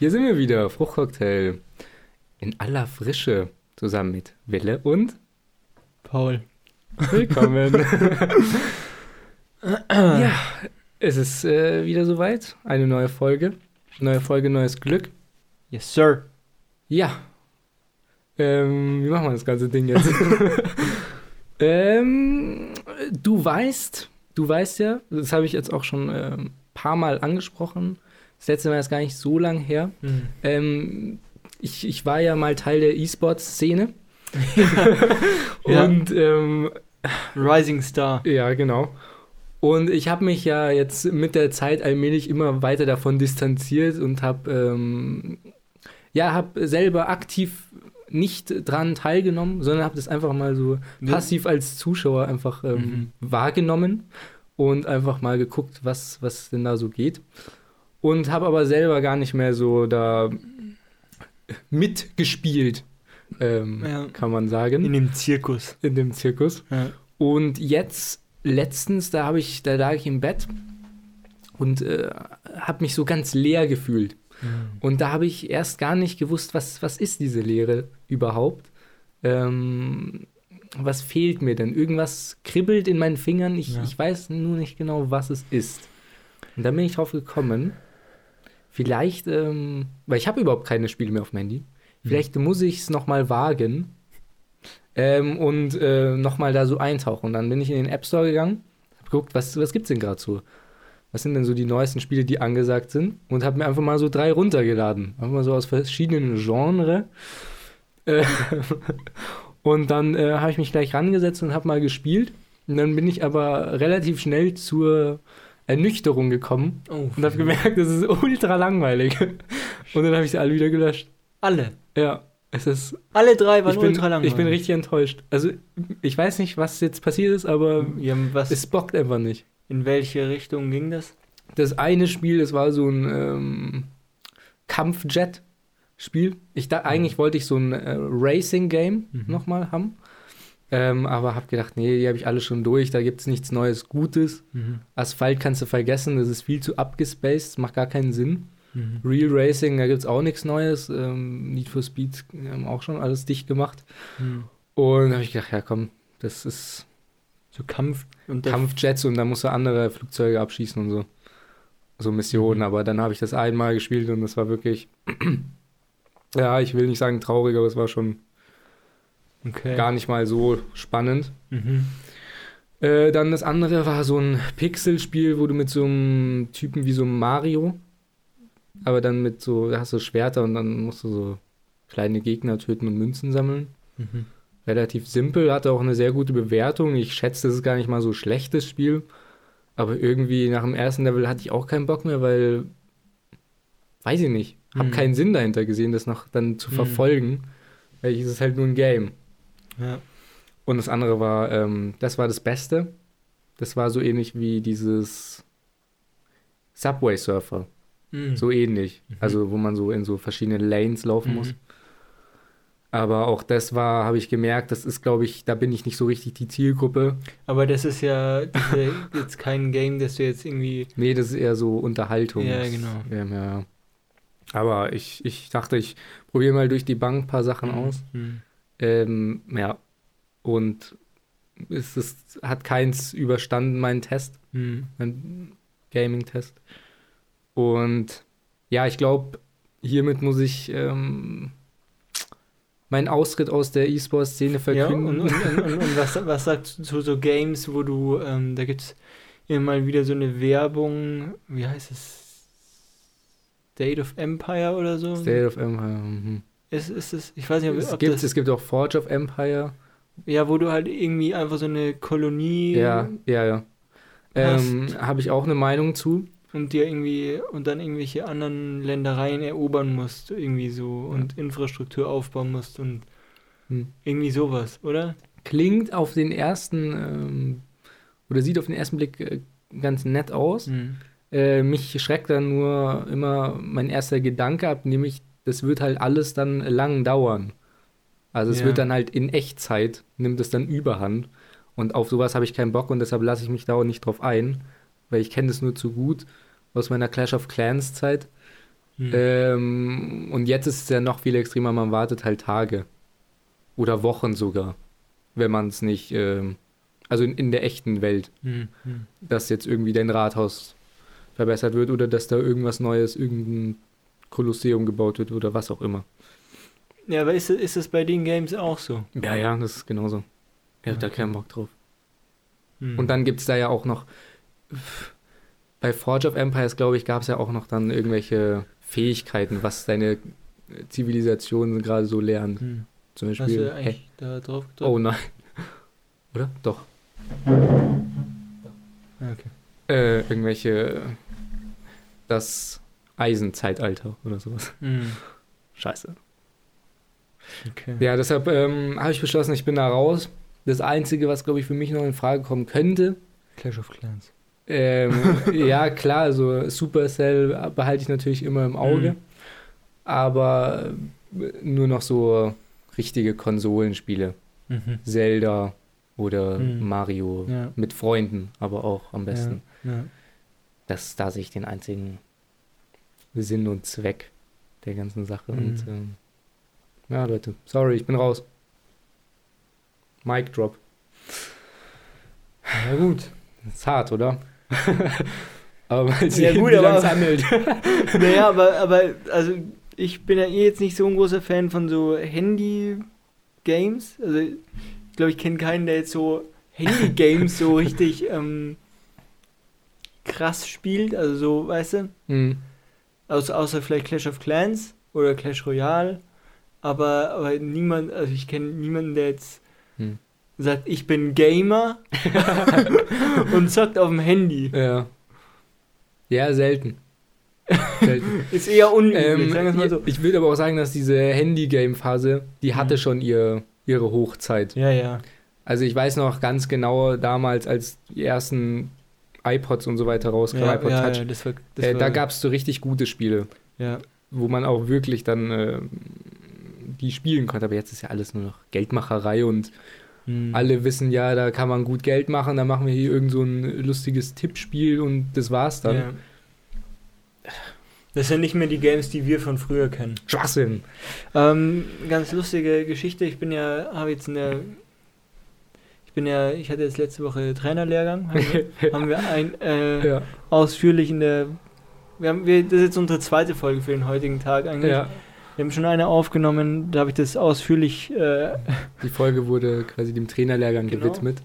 hier sind wir wieder, Fruchtcocktail in aller Frische zusammen mit Wille und Paul. Willkommen. ja, es ist äh, wieder soweit, eine neue Folge, neue Folge, neues Glück. Yes, sir. Ja, ähm, wie machen wir das ganze Ding jetzt? ähm, du weißt, du weißt ja, das habe ich jetzt auch schon ein ähm, paar Mal angesprochen. Das letzte Mal ist gar nicht so lang her. Hm. Ähm, ich, ich war ja mal Teil der E-Sports-Szene. Ja. Und ähm, Rising Star. ja, genau. Und ich habe mich ja jetzt mit der Zeit allmählich immer weiter davon distanziert und habe ähm, ja, habe selber aktiv nicht dran teilgenommen, sondern habe das einfach mal so Ja. passiv als Zuschauer einfach ähm, Mhm. wahrgenommen und einfach mal geguckt, was, was denn da so geht. Und habe aber selber gar nicht mehr so da mitgespielt, ähm, Ja. kann man In sagen, dem Zirkus. in dem Zirkus. Ja. Und jetzt, letztens, da habe ich, da lag ich im Bett und äh, habe mich so ganz leer gefühlt. Und da habe ich erst gar nicht gewusst, was, was ist diese Lehre überhaupt? Ähm, was fehlt mir denn? Irgendwas kribbelt in meinen Fingern. Ich, Ja. ich weiß nur nicht genau, was es ist. Und dann bin ich drauf gekommen, vielleicht, ähm, weil ich habe überhaupt keine Spiele mehr auf dem Handy. Vielleicht muss ich es nochmal wagen ähm, und äh, nochmal da so eintauchen. Und dann bin ich in den App Store gegangen, hab geguckt, was, was gibt es denn gerade so? Was sind denn so die neuesten Spiele, die angesagt sind? Und habe mir einfach mal so drei runtergeladen. Einfach mal so aus verschiedenen Genres. Äh, und dann äh, habe ich mich gleich rangesetzt und habe mal gespielt. Und dann bin ich aber relativ schnell zur Ernüchterung gekommen Oh, und habe gemerkt, das ist ultra langweilig. Und dann habe ich sie alle wieder gelöscht. alle. Ja, es ist. Alle drei waren Ich bin, ultra langweilig. ich bin richtig enttäuscht. Also, ich weiß nicht, was jetzt passiert ist, aber Ja, es bockt einfach nicht. in welche Richtung ging das? Das eine Spiel, das war so ein ähm, Kampfjet-Spiel. Ich da, eigentlich wollte ich so ein äh, Racing-Game Mhm. nochmal haben. Ähm, aber habe gedacht, nee, die habe ich alle schon durch, da gibt es nichts Neues Gutes. Asphalt kannst du vergessen, das ist viel zu abgespaced, macht gar keinen Sinn. Mhm. Real Racing, da gibt es auch nichts Neues. Ähm, Need for Speed haben auch schon alles dicht gemacht. Mhm. Und da habe ich gedacht, ja komm, das ist So Kampf und Kampfjets und da musst du andere Flugzeuge abschießen und so. So Missionen, Mhm. aber dann habe ich das einmal gespielt und das war wirklich, ja, ich will nicht sagen traurig, aber es war schon Okay. gar nicht mal so spannend. Mhm. Äh, dann das andere war so ein Pixelspiel, wo du mit so einem Typen wie so einem Mario, aber dann mit so, da hast du Schwerter und dann musst du so kleine Gegner töten und Münzen sammeln. Mhm. relativ simpel, hatte auch eine sehr gute Bewertung. Ich schätze, das ist gar nicht mal so schlechtes Spiel. Aber irgendwie nach dem ersten Level hatte ich auch keinen Bock mehr, weil, weiß ich nicht, habe Mhm. keinen Sinn dahinter gesehen, das noch dann zu Mhm. verfolgen. Weil es ist halt nur ein Game. Ja. Und das andere war, ähm, das war das Beste. Das war so ähnlich wie dieses Subway Surfer. Mhm. So ähnlich. Mhm. Also, wo man so in so verschiedene Lanes laufen Mhm. muss. Aber auch das war, habe ich gemerkt, das ist, glaube ich, da bin ich nicht so richtig die Zielgruppe. Aber das ist ja, ja jetzt kein Game, das du jetzt irgendwie. Nee, das ist eher so Unterhaltung. Ja, genau. Ja, ja. Aber ich, ich dachte, ich probiere mal durch die Bank ein paar Sachen aus. Mhm. Ähm, ja. Und es ist, hat keins überstanden, meinen Test, Mhm. meinen Gaming-Test. Und ja, ich glaube, hiermit muss ich ähm, meinen Austritt aus der E-Sport-Szene Ja, verkünden. und, und, und, und, und was, was sagst du zu so Games, wo du, ähm, da gibt es immer mal wieder so eine Werbung, wie heißt es? State of Empire oder so? State of Empire. Mhm. Ist, ist es, ich weiß nicht, ob, Es, gibt, das, es gibt auch Forge of Empire. ja, wo du halt irgendwie einfach so eine Kolonie Ja, ja, ja. Ähm, Habe ich auch eine Meinung zu. und dir irgendwie und dann irgendwelche anderen Ländereien erobern musst, irgendwie so und Infrastruktur aufbauen musst und Hm. irgendwie sowas, oder? Klingt auf den ersten, ähm, oder sieht auf den ersten Blick äh, ganz nett aus. Mhm. Äh, mich schreckt dann nur immer mein erster Gedanke ab, nämlich, das wird halt alles dann lang dauern. Also es Ja. wird dann halt in Echtzeit, nimmt es dann überhand. Und auf sowas habe ich keinen Bock und deshalb lasse ich mich da auch nicht drauf ein. weil ich kenne das nur zu gut aus meiner Clash of Clans Zeit. Hm. Ähm, und jetzt ist es ja noch viel extremer, man wartet halt Tage oder Wochen sogar, wenn man es nicht, ähm, also in, in der echten Welt, Hm, hm. dass jetzt irgendwie dein Rathaus verbessert wird oder dass da irgendwas Neues, irgendein Kolosseum gebaut wird oder was auch immer. Ja, aber ist, ist das bei den Games auch so? Ja, ja, das ist genauso. Ich hab da Okay. keinen Bock drauf. Hm. Und dann gibt es da ja auch noch, bei Forge of Empires, glaube ich, gab es ja auch noch dann irgendwelche Fähigkeiten, was deine Zivilisation gerade so lernt. Hm. Zum Hast Beispiel, du hey, eigentlich da drauf gedrückt? oh nein. Oder? Doch. Ah, Okay. Äh, irgendwelche, das Eisenzeitalter oder sowas. Hm. Scheiße. Okay. Ja, deshalb ähm, habe ich beschlossen, ich bin da raus. Das Einzige, was, glaube ich, für mich noch in Frage kommen könnte, Clash of Clans. Ähm, ja, klar, also Supercell behalte ich natürlich immer im Auge. Mhm. Aber äh, nur noch so richtige Konsolenspiele. Mhm. Zelda oder Mhm. Mario. Ja. Mit Freunden, aber auch am besten. Ja. Das da sehe ich den einzigen Sinn und Zweck der ganzen Sache. Mhm. Und ähm, ja, Leute, sorry, ich bin raus. Mic drop. ja gut. Ist hart, oder? aber Ja, gut, wie aber- es handelt. naja, aber, aber also ich bin ja eh jetzt nicht so ein großer Fan von so Handy-Games. Also ich glaube, ich kenne keinen, der jetzt so Handy-Games so richtig ähm, krass spielt. Also so, weißt du, Hm. Außer, außer vielleicht Clash of Clans oder Clash Royale. Aber, aber niemand, also ich kenne niemanden, der jetzt Hm. sagt, ich bin Gamer und zockt auf dem Handy. Ja. Ja, selten. selten. Ist eher unüblich, ähm, sagen wir mal so. Ich würde aber auch sagen, dass diese Handy-Game-Phase, die hatte Mhm. schon ihr, ihre Hochzeit. Ja, ja. Also ich weiß noch ganz genau damals, als die ersten iPods und so weiter rauskamen, Ja, iPod ja, Touch, ja, das war, das äh, da gab es so richtig gute Spiele, wo man auch wirklich dann äh, die spielen konnte. Aber jetzt ist ja alles nur noch Geldmacherei und Hm. alle wissen ja, da kann man gut Geld machen, da machen wir hier irgend so ein lustiges Tippspiel und das war's dann. Das sind nicht mehr die Games, die wir von früher kennen. Schwachsinn. Ähm, ganz lustige Geschichte. Ich bin ja, habe jetzt in der, ich bin ja, ich hatte jetzt letzte Woche Trainerlehrgang. Haben wir, haben wir ein, äh, Ja, ausführlich in der, wir haben, wir, das ist jetzt unsere zweite Folge für den heutigen Tag eigentlich. ja. Wir haben schon eine aufgenommen, da habe ich das ausführlich, äh, Die Folge wurde quasi dem Trainerlehrgang Genau. gewidmet.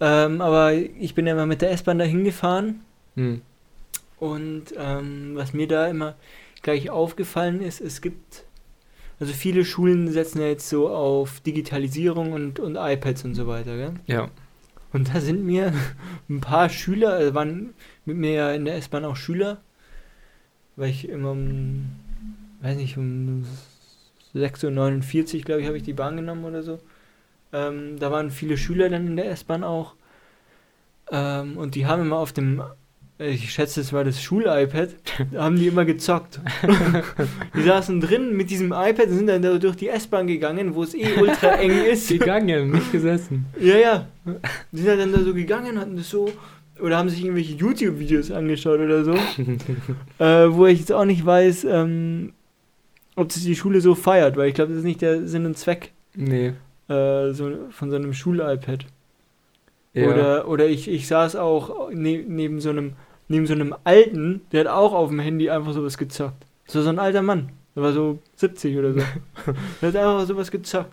ähm, aber ich bin ja mal mit der S-Bahn da hingefahren Hm. Und ähm, was mir da immer gleich aufgefallen ist, es gibt, also viele Schulen setzen ja jetzt so auf Digitalisierung und, und iPads und so weiter, gell? Ja. Und da sind mir ein paar Schüler, also waren mit mir ja in der S-Bahn auch Schüler, weil ich immer um, weiß nicht, um 6.49 Uhr, glaube ich, habe ich die Bahn genommen oder so. Ähm, da waren viele Schüler dann in der S-Bahn auch. Ähm, und die haben immer auf dem, ich schätze, es war das Schul-iPad, da haben die immer gezockt. die saßen drin mit diesem iPad und sind dann da durch die S-Bahn gegangen, wo es eh ultra eng ist. Gegangen, nicht gesessen. Ja, ja. Die sind dann da so gegangen, hatten das so. Oder haben sich irgendwelche YouTube-Videos angeschaut oder so. äh, wo ich jetzt auch nicht weiß, ähm, ob das die Schule so feiert, weil ich glaube, das ist nicht der Sinn und Zweck Nee. äh, so, von so einem Schul-iPad. Ja. Oder, oder ich, ich saß auch ne, neben, so einem, neben so einem Alten, der hat auch auf dem Handy einfach sowas gezockt. Das war so ein alter Mann. Der war so 70 oder so. der hat einfach sowas gezockt.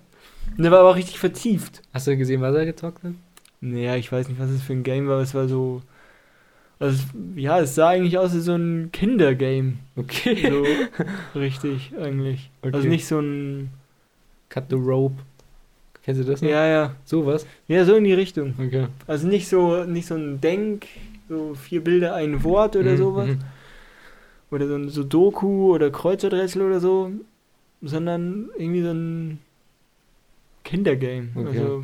Und der war aber auch richtig vertieft. Hast du gesehen, was er gezockt hat? Naja, ich weiß nicht, was es für ein Game war, aber es war so. Also, ja, es sah eigentlich aus wie so ein Kindergame. Okay. So richtig, eigentlich. Okay. Also nicht so ein. Cut the rope. Kennst du das noch? Ja, ja. Sowas? Ja, so in die Richtung. Okay. Also nicht so, nicht so ein Denk, so vier Bilder, ein Wort oder Mhm, sowas. mhm. Oder so ein Sudoku oder Kreuzworträtsel oder so. Sondern irgendwie so ein Kindergame. Okay. Also,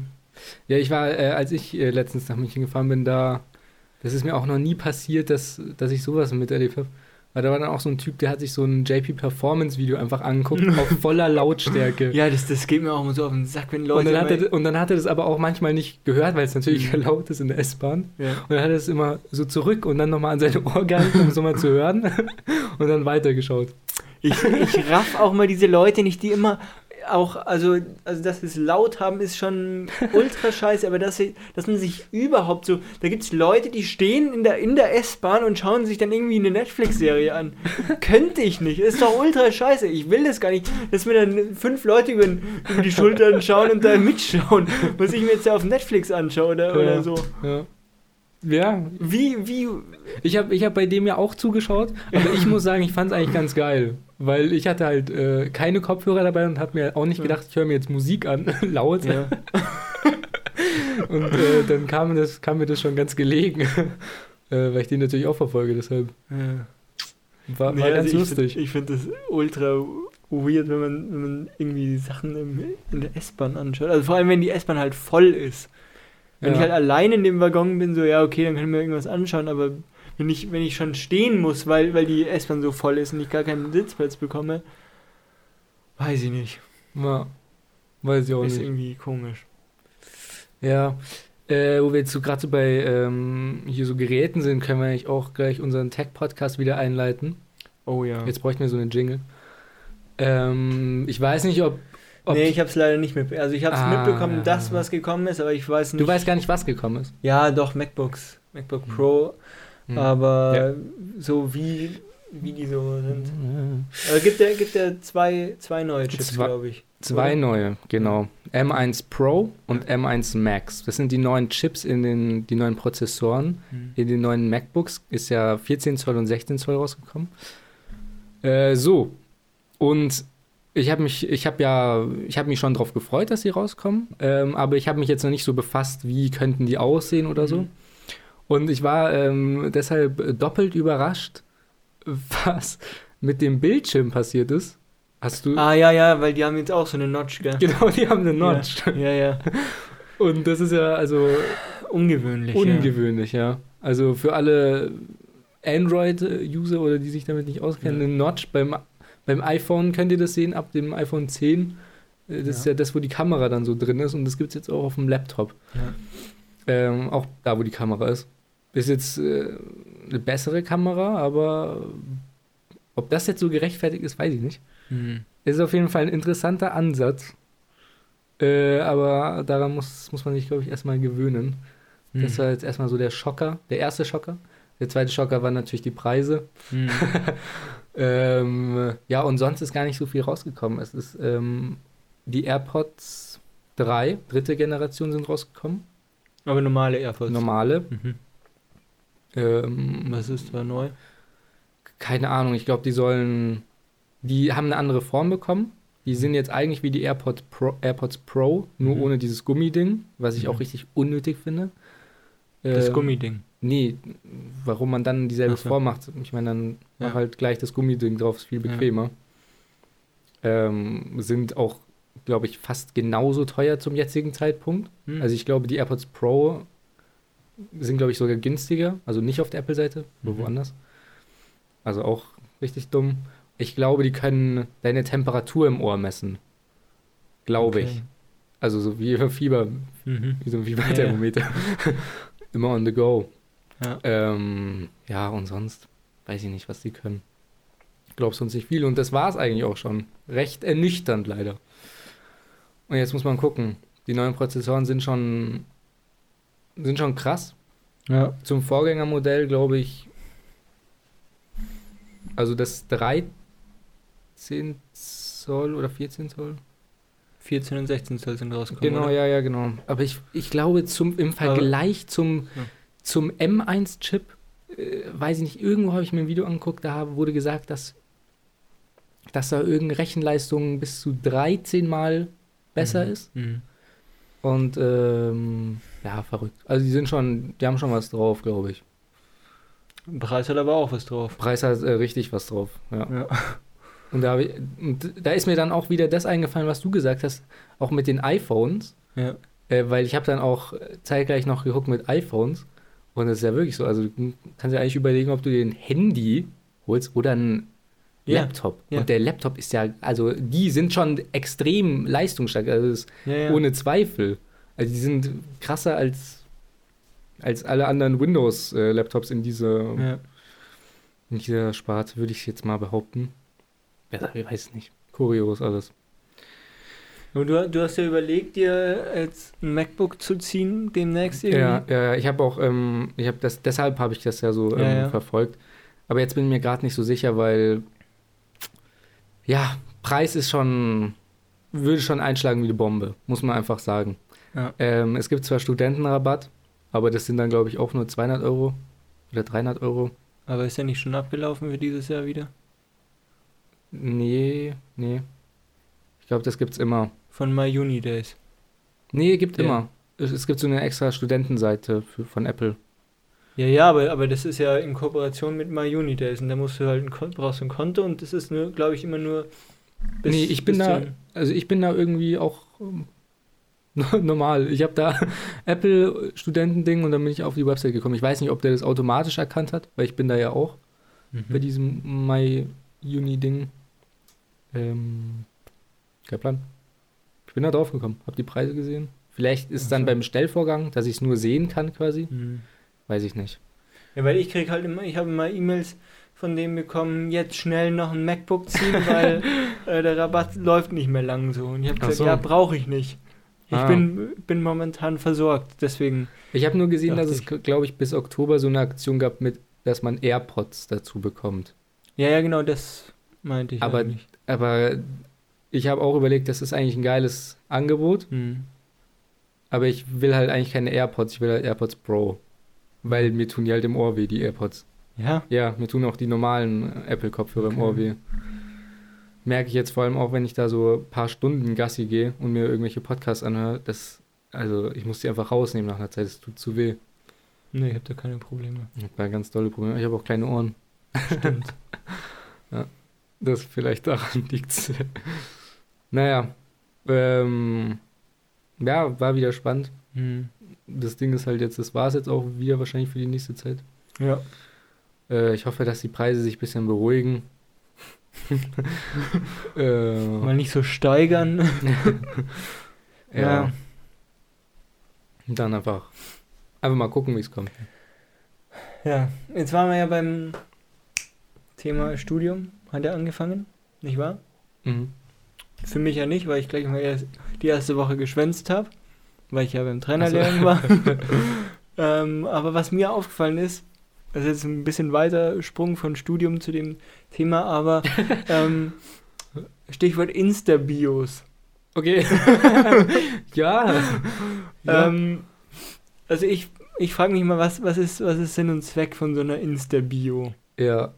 Ja, ich war, äh, als ich äh, letztens nach München gefahren bin, da, das ist mir auch noch nie passiert, dass, dass ich sowas miterlebt habe. Weil da war dann auch so ein Typ, der hat sich so ein JP Performance Video einfach angeguckt auf voller Lautstärke. Ja, das, das geht mir auch immer so auf den Sack, wenn Leute. und, dann hat er, und dann hat er das aber auch manchmal nicht gehört, weil es natürlich Mhm. laut ist in der S-Bahn. ja. Und dann hat er es immer so zurück und dann nochmal an seine Ohr gehalten, um es nochmal zu hören. Und dann weitergeschaut. Ich, ich raff auch mal diese Leute nicht, die immer auch, also, also dass wir es laut haben, ist schon ultra scheiße, aber dass, sie, dass man sich überhaupt so, da gibt es Leute, die stehen in der, in der S-Bahn und schauen sich dann irgendwie eine Netflix-Serie an. Könnte ich nicht, ist doch ultra scheiße, ich will das gar nicht, dass mir dann fünf Leute über, über die Schultern schauen und da mitschauen, was ich mir jetzt auf Netflix anschaue oder, oder Ja. so. Ja. Ja, Wie, wie, ich habe ich hab bei dem ja auch zugeschaut, aber ich muss sagen, ich fand es eigentlich ganz geil. Weil ich hatte halt äh, keine Kopfhörer dabei und habe mir auch nicht gedacht, ich höre mir jetzt Musik an, laut. ja. Und äh, dann kam, das, kam mir das schon ganz gelegen. äh, weil ich den natürlich auch verfolge, deshalb ja. war, Nee, war ganz also lustig. Ich finde das ultra weird, wenn man, wenn man irgendwie Sachen im, in der S-Bahn anschaut. Also vor allem, wenn die S-Bahn halt voll ist. Wenn ich halt allein in dem Waggon bin, so, ja, okay, dann kann ich mir irgendwas anschauen, aber wenn ich, wenn ich schon stehen muss, weil, weil die S-Bahn so voll ist und ich gar keinen Sitzplatz bekomme, weiß ich nicht. ja, weiß ich auch ist nicht. irgendwie komisch. Ja, äh, wo wir jetzt so gerade so bei ähm, hier so Geräten sind, können wir eigentlich auch gleich unseren Tech-Podcast wieder einleiten. Oh ja. Jetzt bräuchten wir so einen Jingle. Ähm, ich weiß nicht, ob. ob nee, ich habe es leider nicht mit. Also ich habe es Ah. mitbekommen, das, was gekommen ist, aber ich weiß nicht. du weißt gar nicht, was gekommen ist. Ja, doch, MacBooks. MacBook Pro, Hm. Aber so wie, wie die so sind. Aber gibt ja, gibt ja zwei, zwei neue Chips, glaube ich. Zwei Oder? neue, genau. M1 Pro und M1 Max. Das sind die neuen Chips in den, die neuen Prozessoren. Hm. In den neuen MacBooks ist ja 14 Zoll und 16 Zoll rausgekommen. Äh, so. Und ich habe mich, ich habe ja, ich habe mich schon darauf gefreut, dass sie rauskommen. Ähm, aber ich habe mich jetzt noch nicht so befasst, wie könnten die aussehen oder so. Mhm. Und ich war ähm, deshalb doppelt überrascht, was mit dem Bildschirm passiert ist. Hast du? Ah, ja, ja, weil die haben jetzt auch so eine Notch, gell? Genau, die haben eine Notch. Ja, ja. ja. Und das ist ja also Ungewöhnlich. ungewöhnlich, ja. Also für alle Android-User oder die sich damit nicht auskennen, Ja. eine Notch beim, beim iPhone könnt ihr das sehen, ab dem iPhone 10. Äh, Das ist Ja. ja das, wo die Kamera dann so drin ist und das gibt es jetzt auch auf dem Laptop. Ja. Ähm, auch da, wo die Kamera ist. Ist jetzt äh, eine bessere Kamera, aber ob das jetzt so gerechtfertigt ist, weiß ich nicht. Hm. Es ist auf jeden Fall ein interessanter Ansatz. Äh, aber daran muss, muss man sich, glaube ich, erstmal gewöhnen. Hm. Das war jetzt erstmal so der Schocker, der erste Schocker. Der zweite Schocker waren natürlich die Preise. Hm. Ähm, ja, und sonst ist gar nicht so viel rausgekommen. Es ist ähm, die AirPods 3, dritte Generation sind rausgekommen. Aber normale AirPods. Normale. Mhm. Ähm, Was ist da neu? keine Ahnung, ich glaube, die sollen. Die haben eine andere Form bekommen. Die sind jetzt eigentlich wie die AirPods Pro, AirPods Pro nur Mhm. ohne dieses Gummiding, was ich Mhm. auch richtig unnötig finde. Das Ähm, Gummiding. Nee, warum man dann dieselbe so. Form macht. Ich meine, dann Ja. mach halt gleich das Gummiding drauf, ist viel Ja. bequemer. Ähm, sind auch, glaube ich, fast genauso teuer zum jetzigen Zeitpunkt. Hm. Also ich glaube, die AirPods Pro sind, glaube ich, sogar günstiger. Also nicht auf der Apple-Seite, nur Mhm. woanders. Also auch richtig dumm. Ich glaube, die können deine Temperatur im Ohr messen. Glaube ich. Okay. Also so wie Fieber, Mhm. wie so ein Fieberthermometer. Immer on the go. Ja. Ähm, ja, und sonst weiß ich nicht, was die können. Ich glaube sonst nicht viel. Und das war es eigentlich auch schon. Recht ernüchternd leider. Und jetzt muss man gucken. Die neuen Prozessoren sind schon, sind schon krass. ja. Zum Vorgängermodell glaube ich, also das 13 Zoll oder 14 Zoll. 14 und 16 Zoll sind rausgekommen. Genau, oder? ja, ja, genau. Aber ich, ich glaube, zum, im Vergleich zum, Ja. zum M1-Chip, äh, weiß ich nicht, irgendwo habe ich mir ein Video angeguckt, da wurde gesagt, dass, dass da irgendeine Rechenleistung bis zu 13 Mal besser Mhm. ist. Mhm. Und ähm, ja, verrückt. Also die sind schon, die haben schon was drauf, glaube ich. Preis hat aber auch was drauf. Preis hat äh, richtig was drauf. Ja. Ja. Und da, ich, und da ist mir dann auch wieder das eingefallen, was du gesagt hast, auch mit den iPhones. Ja. Äh, weil ich habe dann auch zeitgleich noch geguckt mit iPhones. Und das ist ja wirklich so. Also du kannst ja eigentlich überlegen, ob du dir ein Handy holst oder einen Ja, Laptop. ja. Und der Laptop ist ja, also die sind schon extrem leistungsstark, also das ist ohne Zweifel. Also die sind krasser als, als alle anderen Windows-Laptops in dieser, ja. in dieser Sparte, würde ich jetzt mal behaupten. Ja, ich weiß nicht. Kurios alles. Du, du hast ja überlegt, dir jetzt ein MacBook zu ziehen demnächst irgendwie. Ja, ja, ich habe auch, ähm, ich habe das, deshalb habe ich das ja so ähm, Ja, ja. verfolgt. Aber jetzt bin ich mir gerade nicht so sicher, weil ja, Preis ist schon, würde schon einschlagen wie eine Bombe, muss man einfach sagen. Ja. Ähm, es gibt zwar Studentenrabatt, aber das sind dann, glaube ich, auch nur 200 Euro oder 300 Euro. Aber ist ja nicht schon abgelaufen für dieses Jahr wieder? Nee, nee. Ich glaube, das gibt's immer. Von My Uni Days. Nee, gibt Ja. immer. Es, es gibt so eine extra Studentenseite für, von Apple. Ja, ja, aber, aber das ist ja in Kooperation mit My Uni Days und da musst du halt ein brauchst du ein Konto und das ist nur, glaube ich, immer nur bis, Nee, ich bin da- Also ich bin da irgendwie auch ähm, normal. Ich habe da Apple-Studentending und dann bin ich auf die Website gekommen. Ich weiß nicht, ob der das automatisch erkannt hat, weil ich bin da ja auch bei Mhm. diesem My Uni-Ding. Ähm, kein Plan. Ich bin da drauf gekommen, habe die Preise gesehen. Vielleicht ist Ach dann beim Stellvorgang, dass ich es nur sehen kann quasi. Mhm. Weiß ich nicht. Ja, weil ich krieg halt immer, ich habe immer E-Mails von denen bekommen, jetzt schnell noch ein MacBook ziehen, weil äh, der Rabatt läuft nicht mehr lang so. Und ich habe gesagt, so. ja, brauche ich nicht. Ich Ah. bin, bin momentan versorgt, deswegen. Ich habe nur gesehen, dass es, glaube ich, bis Oktober so eine Aktion gab, mit, dass man AirPods dazu bekommt. Ja, ja, genau, das meinte ich Aber- eigentlich. Aber ich habe auch überlegt, das ist eigentlich ein geiles Angebot, Mhm. aber ich will halt eigentlich keine AirPods, ich will halt AirPods Pro. Weil mir tun die halt im Ohr weh, die AirPods. Ja, Ja, mir tun auch die normalen Apple-Kopfhörer im Okay. Ohr weh. Merke ich jetzt vor allem auch, wenn ich da so ein paar Stunden Gassi gehe und mir irgendwelche Podcasts anhöre, das, also ich muss die einfach rausnehmen nach einer Zeit, es tut zu weh. nee, ich habe da keine Probleme. Ich habe da ganz tolle Probleme. Ich habe auch kleine Ohren. Stimmt. Das vielleicht daran liegt. naja, ähm, ja, war wieder spannend. Mhm. Das Ding ist halt jetzt, das war es jetzt auch wieder wahrscheinlich für die nächste Zeit. Ja. Äh, ich hoffe, dass die Preise sich ein bisschen beruhigen. äh, Mal nicht so steigern. ja. ja. Dann einfach, einfach mal gucken, wie es kommt. Ja, jetzt waren wir ja beim Thema Studium. Hat er angefangen, nicht wahr? Mhm. Für mich ja nicht, weil ich gleich mal erst die erste Woche geschwänzt habe, weil ich ja beim Ach so. Trainerlehrgang war. ähm, aber was mir aufgefallen ist, das ist jetzt ein bisschen weiter Sprung von Studium zu dem Thema, aber ähm, Stichwort Insta-Bios. Okay. ja. ja. Ähm, also ich, ich frage mich mal, was, was, ist, was ist Sinn und Zweck von so einer Insta-Bio? ja.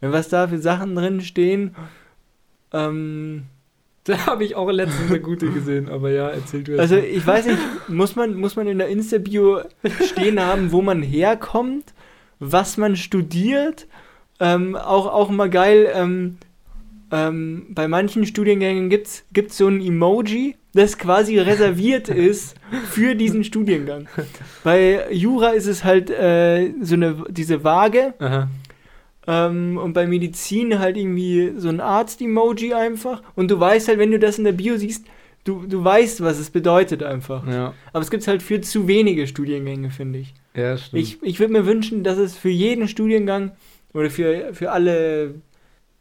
Wenn was da für Sachen drin stehen, ähm, Da habe ich auch letztens eine gute gesehen, aber ja, erzähl du also ich weiß nicht, muss man, muss man in der Insta-Bio stehen haben, wo man herkommt, was man studiert? Ähm, auch, auch mal geil, ähm, ähm, bei manchen Studiengängen gibt es so ein Emoji, das quasi reserviert ist für diesen Studiengang. Bei Jura ist es halt äh, so eine, diese Waage ähm, und bei Medizin halt irgendwie so ein Arzt-Emoji einfach. Und du weißt halt, wenn du das in der Bio siehst, du, du weißt, was es bedeutet einfach. Ja, Aber es gibt halt für zu wenige Studiengänge, finde ich. Ja, stimmt. Ich, ich würde mir wünschen, dass es für jeden Studiengang oder für, für alle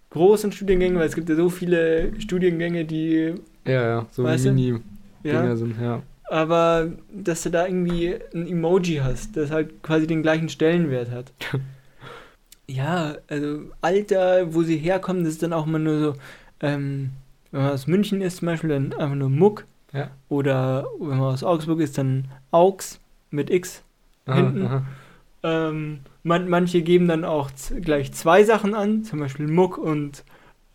großen Studiengänge, weil es gibt ja so viele Studiengänge, die, ja, ja, so? Mini-Dinger ja, sind, ja. aber dass du da irgendwie ein Emoji hast, das halt quasi den gleichen Stellenwert hat. ja, also Alter, wo sie herkommen, das ist dann auch mal nur so, ähm, wenn man aus München ist zum Beispiel, dann einfach nur Muck. Ja. Oder wenn man aus Augsburg ist, dann Augs mit X. Aha, Hinten. aha. Ähm, man, manche geben dann auch gleich zwei Sachen an, zum Beispiel Muck und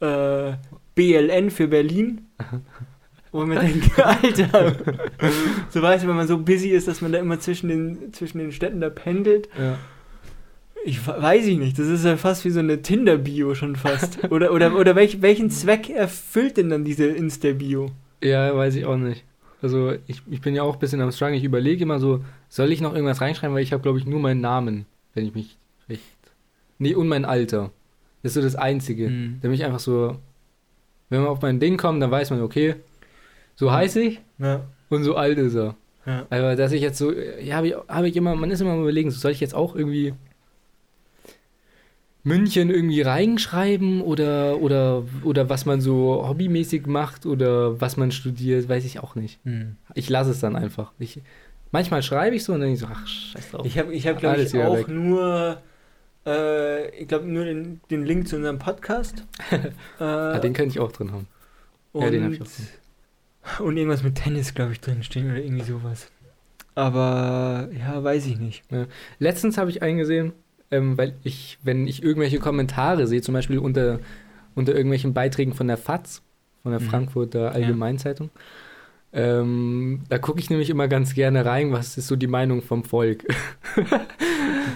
äh, BLN für Berlin. Wo mir denke, Alter, so weißt du, wenn man so busy ist, dass man da immer zwischen den, zwischen den Städten da pendelt. Ja. Ich we- weiß ich nicht, das ist ja fast wie so eine Tinder-Bio schon fast. Oder, oder, oder welch, welchen Zweck erfüllt denn dann diese Insta-Bio? ja, weiß ich auch nicht. Also ich, ich bin ja auch ein bisschen am Struggle. Ich überlege immer so, soll ich noch irgendwas reinschreiben, weil ich habe, glaube ich, nur meinen Namen, wenn ich mich recht... Nee, und mein Alter. Das ist so das Einzige. Mhm. Da bin ich einfach so, wenn man auf mein Ding kommt, dann weiß man, okay, so heiß ich Ja. und so alt ist er. Ja. Aber dass ich jetzt so, ja, habe ich, hab ich immer, man ist immer am überlegen, so soll ich jetzt auch irgendwie München irgendwie reinschreiben oder, oder, oder was man so hobbymäßig macht oder was man studiert, weiß ich auch nicht. Mhm. Ich lasse es dann einfach. Ich, manchmal schreibe ich so und dann denke ich so, ach, scheiß drauf. Ich habe, ich hab, glaube ich, auch weg. nur, äh, ich glaube, nur den, den Link zu unserem Podcast. äh, ah, den könnte ich auch drin haben. ja, den hab ich auch drin. Und irgendwas mit Tennis, glaube ich, drinstehen oder irgendwie sowas. Aber, ja, weiß ich nicht. Letztens habe ich eingesehen, ähm, weil ich, wenn ich irgendwelche Kommentare sehe, zum Beispiel unter, unter irgendwelchen Beiträgen von der FAZ, von der Mhm. Frankfurter Allgemeinzeitung, ähm, da gucke ich nämlich immer ganz gerne rein, was ist so die Meinung vom Volk.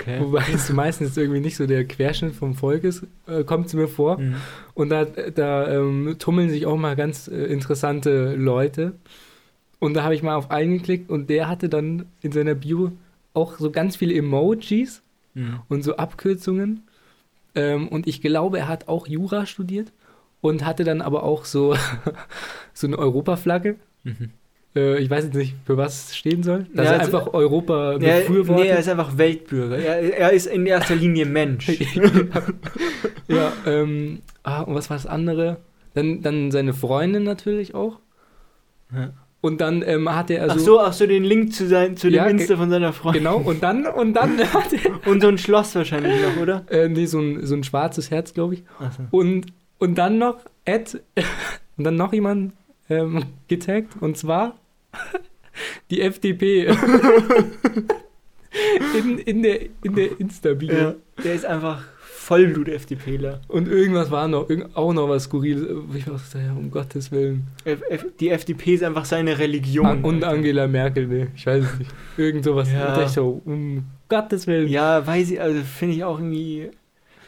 Okay. Wobei es meistens irgendwie nicht so der Querschnitt vom Volk ist, äh, kommt es mir vor. Mhm. Und da, da ähm, tummeln sich auch mal ganz äh, interessante Leute. Und da habe ich mal auf einen geklickt und der hatte dann in seiner Bio auch so ganz viele Emojis Mhm. und so Abkürzungen. Ähm, und ich glaube, er hat auch Jura studiert und hatte dann aber auch so, so eine Europaflagge. Mhm. Äh, ich weiß jetzt nicht, für was es stehen soll. Dass Ja, er also- einfach Europa Ja, befürwortet. nee, er ist einfach Weltbürger. Er, er ist in erster Linie Mensch. ja, ähm, ah, und was war das andere? Dann, dann seine Freundin natürlich auch. Ja. Und dann ähm, hat er also. ach so, ach so, den Link zu, sein, zu dem Ja, Insta von seiner Freundin. Genau, und dann, und dann hat er. Und so ein Schloss wahrscheinlich noch, oder? Äh, nee, so ein, so ein schwarzes Herz, glaube ich. Ach so. Und, und dann noch Ed, und dann noch jemand ähm, getaggt, und zwar die FDP. in, in der, in der Insta-Bio. Ja, der ist einfach Vollblut-FDPler. Und irgendwas war noch, irgend, auch noch was Skurriles. Ich dachte, ja, um Gottes Willen. F F die FDP ist einfach seine Religion. An, und Alter. Angela Merkel, ne? Ich weiß es nicht. Irgend sowas. Ja. Und da ich so, um Gottes Willen. Ja, weiß ich, also finde ich auch irgendwie.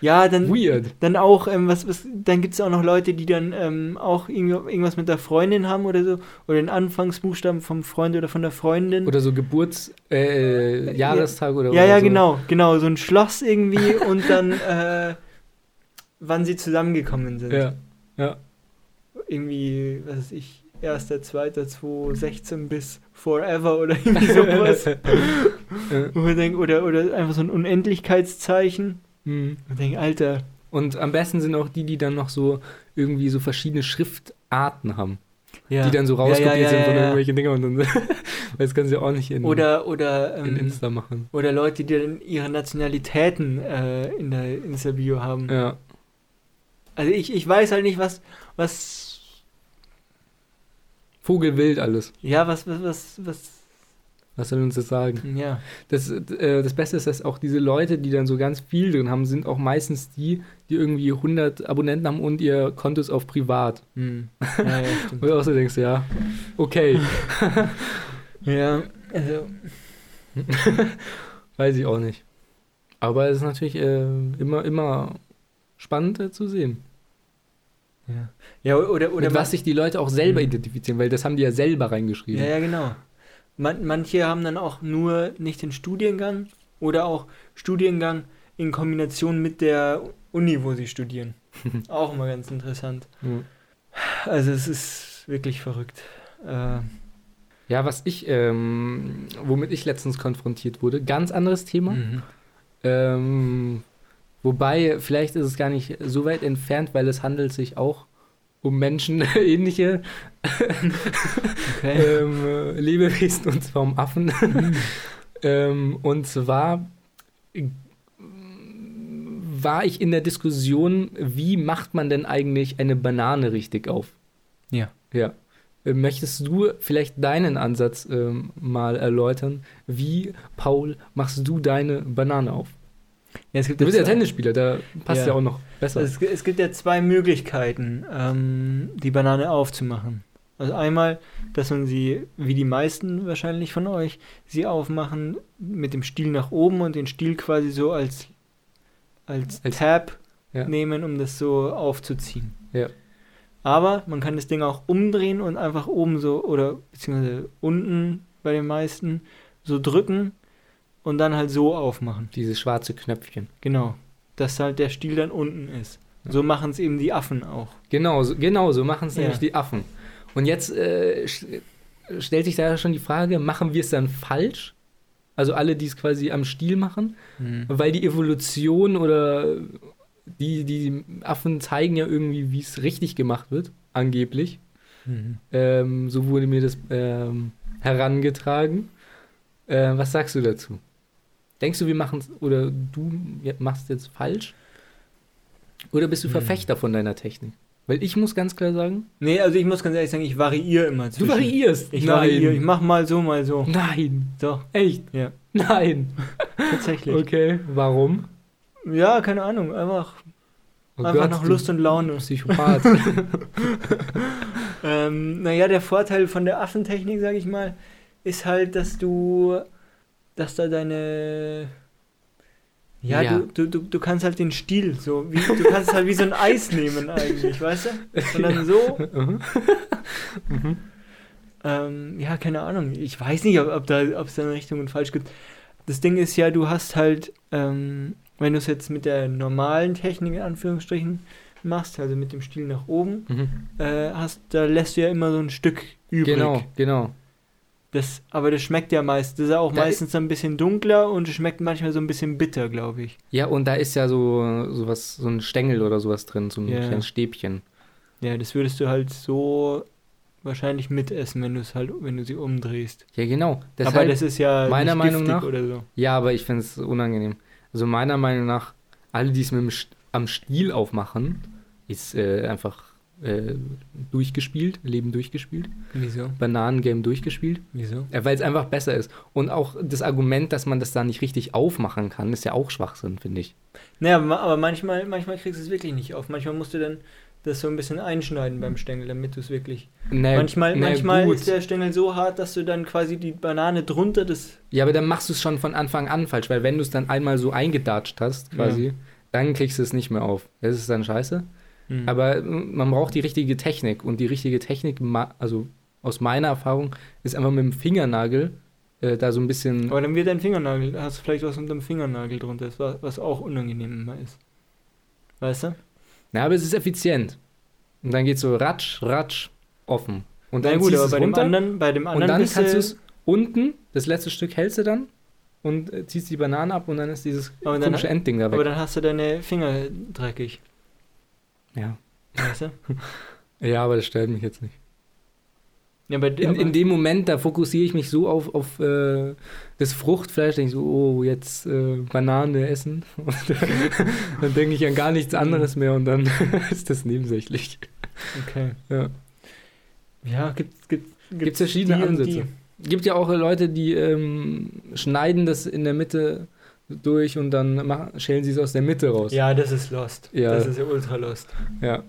Ja, dann, Weird. dann auch, ähm, was, was, dann gibt es auch noch Leute, die dann ähm, auch irgend- irgendwas mit der Freundin haben oder so. Oder den Anfangsbuchstaben vom Freund oder von der Freundin. Oder so Geburts-, äh, Jahrestag oder ja, oder ja, so. genau, genau. So ein Schloss irgendwie und dann, äh, wann sie zusammengekommen sind. Ja, ja. Irgendwie, was weiß ich, 1.2.2016 bis Forever oder irgendwie sowas. ja. Oder, oder einfach so ein Unendlichkeitszeichen. Mhm. Und denkt, Alter, Und am besten sind auch die, die dann noch so irgendwie so verschiedene Schriftarten haben. ja. Die dann so Ja, rauskopiert ja, ja, sind von ja, ja. irgendwelchen Dingern und dann, weil das können sie auch nicht in, Oder, oder, in ähm, Insta machen. oder Leute, die dann ihre Nationalitäten äh, in der Insta-Bio haben. Ja. Also ich, ich weiß halt nicht, was, was, Vogelwild alles. ja, was, was, was, was, Was soll uns das sagen? ja. Das, äh, das Beste ist, dass auch diese Leute, die dann so ganz viel drin haben, sind auch meistens die, die irgendwie 100 Abonnenten haben und ihr Konto ist auf privat. Hm. Ja, ja, du auch so denkst, ja, okay, ja, also, weiß ich auch nicht. Aber es ist natürlich äh, immer, immer spannend äh, zu sehen. ja. Ja, oder, oder Mit was sich die Leute auch selber Mhm. identifizieren, weil das haben die ja selber reingeschrieben. Ja, ja, genau. Man, manche haben dann auch nur nicht den Studiengang oder auch Studiengang in Kombination mit der Uni, wo sie studieren. auch immer ganz interessant. Ja. Also es ist wirklich verrückt. Äh, Ja, was ich, ähm, womit ich letztens konfrontiert wurde, ganz anderes Thema. mhm. Ähm, wobei, vielleicht ist es gar nicht so weit entfernt, weil es handelt sich auch um menschenähnliche Okay. ähm, äh, Lebewesen, und zwar um Affen. Mhm. ähm, und zwar war ich in der Diskussion, wie macht man denn eigentlich eine Banane richtig auf? Ja. Ja. Möchtest du vielleicht deinen Ansatz ähm, mal erläutern? Wie, Paul, machst du deine Banane auf? Ja, es gibt Du bist ja Tennisspieler, da passt ja, Ja. auch noch besser. Es, es gibt ja zwei Möglichkeiten, ähm, die Banane aufzumachen. Also einmal, dass man sie, wie die meisten wahrscheinlich von euch, sie aufmachen mit dem Stiel nach oben und den Stiel quasi so als, als, Als- Tab ja. nehmen, um das so aufzuziehen. Ja. Aber man kann das Ding auch umdrehen und einfach oben so, oder beziehungsweise unten bei den meisten, so drücken und dann halt so aufmachen. Dieses schwarze Knöpfchen. Genau. Dass halt der Stiel dann unten ist. So machen es eben die Affen auch. Genau, so, genau, so machen es Ja. nämlich die Affen. Und jetzt äh, stellt sich da schon die Frage, machen wir es dann falsch? Also alle, die es quasi am Stiel machen? Weil die Evolution oder die, die Affen zeigen ja irgendwie, wie es richtig gemacht wird, angeblich. Mhm. Ähm, so wurde mir das ähm, herangetragen. Äh, was sagst du dazu? Denkst du, wir machen es oder du machst jetzt falsch? Oder bist du Hm. Verfechter von deiner Technik? Weil ich muss ganz klar sagen, Nee, also ich muss ganz ehrlich sagen, ich variiere immer du zwischen. variierst. Ich Nein. variiere, ich mach mal so, mal so. Nein. Doch, Echt? Ja. Nein. tatsächlich. Okay. Warum? Ja, keine Ahnung, einfach, Oh einfach Gott, nach du Lust und Laune. Psychopath. Ähm, naja, der Vorteil von der Affentechnik, sag ich mal, ist halt, dass du, dass da deine, ja, Ja. Du, du, du, kannst halt den Stiel so, wie, du kannst halt wie so ein Eis nehmen eigentlich, weißt du? Und dann so, Mhm. Mhm. ähm, ja, keine Ahnung, ich weiß nicht, ob, ob da, ob es da eine Richtung und falsch gibt. Das Ding ist ja, du hast halt, ähm, wenn du es jetzt mit der normalen Technik in Anführungsstrichen machst, also mit dem Stiel nach oben, Mhm. äh, hast, da lässt du ja immer so ein Stück übrig. Genau, genau. Das, aber das schmeckt ja meist. Das ist ja auch Da meistens ein bisschen dunkler und es schmeckt manchmal so ein bisschen bitter, glaube ich. Ja, und da ist ja so, so was, so ein Stängel oder sowas drin, so ein Ja. kleines Stäbchen. Ja, das würdest du halt so wahrscheinlich mitessen, wenn du es halt, wenn du sie umdrehst. Ja, genau. aber Deshalb, das ist ja meiner Meinung nach- oder so. ja, aber ich finde es unangenehm. Also meiner Meinung nach, alle, die es mit dem am Stiel aufmachen, ist äh, einfach äh, durchgespielt, Leben durchgespielt, Wieso? Bananengame durchgespielt, Wieso? äh, weil es einfach besser ist. Und auch das Argument, dass man das da nicht richtig aufmachen kann, ist ja auch Schwachsinn, finde ich. Naja, aber manchmal, manchmal kriegst du es wirklich nicht auf. Manchmal musst du dann das so ein bisschen einschneiden beim Stängel, damit du es wirklich. Nee, manchmal nee, manchmal gut. ist der Stängel so hart, dass du dann quasi die Banane drunter des. Ja, aber dann machst du es schon von Anfang an falsch, weil wenn du es dann einmal so eingedatscht hast, quasi, dann kriegst du es nicht mehr auf. Das ist dann scheiße. Hm. Aber äh, man braucht die richtige Technik und die richtige Technik, also aus meiner Erfahrung, ist einfach mit dem Fingernagel äh, da so ein bisschen. Aber dann wird dein Fingernagel, hast du vielleicht was unter dem Fingernagel drunter, ist, was auch unangenehm immer ist. Weißt du? Na, aber es ist effizient. Und dann geht so ratsch, ratsch, offen. Und Na dann gut, ziehst aber du bei es dem runter anderen, bei dem und anderen dann bist kannst du es unten, das letzte Stück hältst du dann und äh, ziehst die Banane ab und dann ist dieses aber dann, komische Endding da aber weg. dann hast du deine Finger dreckig. Ja. Weißt du? ja, aber das stört mich jetzt nicht. Ja, bei In, in dem Moment, da fokussiere ich mich so auf, auf äh, das Fruchtfleisch, denke ich so, oh, jetzt äh, Banane essen. Und dann denke ich an gar nichts anderes mehr und dann ist das nebensächlich. okay. Ja. Ja, gibt gibt Gibt's verschiedene die Ansätze. Gibt ja auch Leute, die ähm, schneiden das in der Mitte durch und dann machen, schälen sie es aus der Mitte raus. Ja, das ist Lost. Ja. Das ist ja ultra Lost. Ja.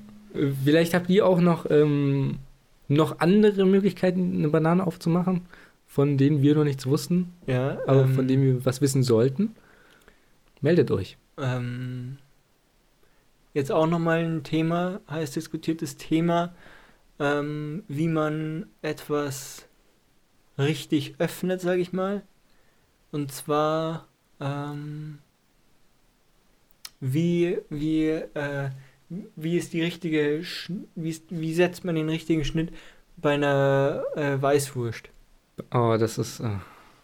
Vielleicht habt ihr auch noch, ähm, noch andere Möglichkeiten, eine Banane aufzumachen, von denen wir noch nichts wussten, Ja, aber ähm, von denen wir was wissen sollten. Meldet euch. Ähm, jetzt auch nochmal ein Thema, heiß diskutiertes Thema, ähm, wie man etwas richtig öffnet, sage ich mal. Und zwar, ähm, wie, wie, äh, wie ist die richtige, Schn- wie, ist, wie setzt man den richtigen Schnitt bei einer äh, Weißwurst? Oh, das ist. Äh,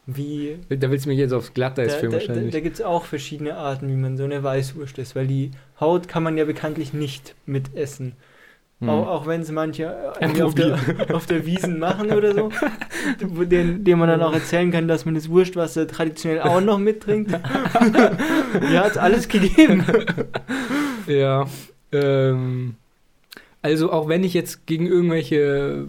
Wie, da willst du mich jetzt aufs Glatteis da, führen da, da, wahrscheinlich. da gibt es auch verschiedene Arten, wie man so eine Weißwurst isst, weil die Haut kann man ja bekanntlich nicht mitessen. Hm. Auch, auch wenn es manche äh, irgendwie auf der, auf der Wiesen machen oder so, den, dem man dann auch erzählen kann, dass man das Wurstwasser traditionell auch noch mittrinkt. ja, hat alles gegeben. Ja. Ähm, also auch wenn ich jetzt gegen irgendwelche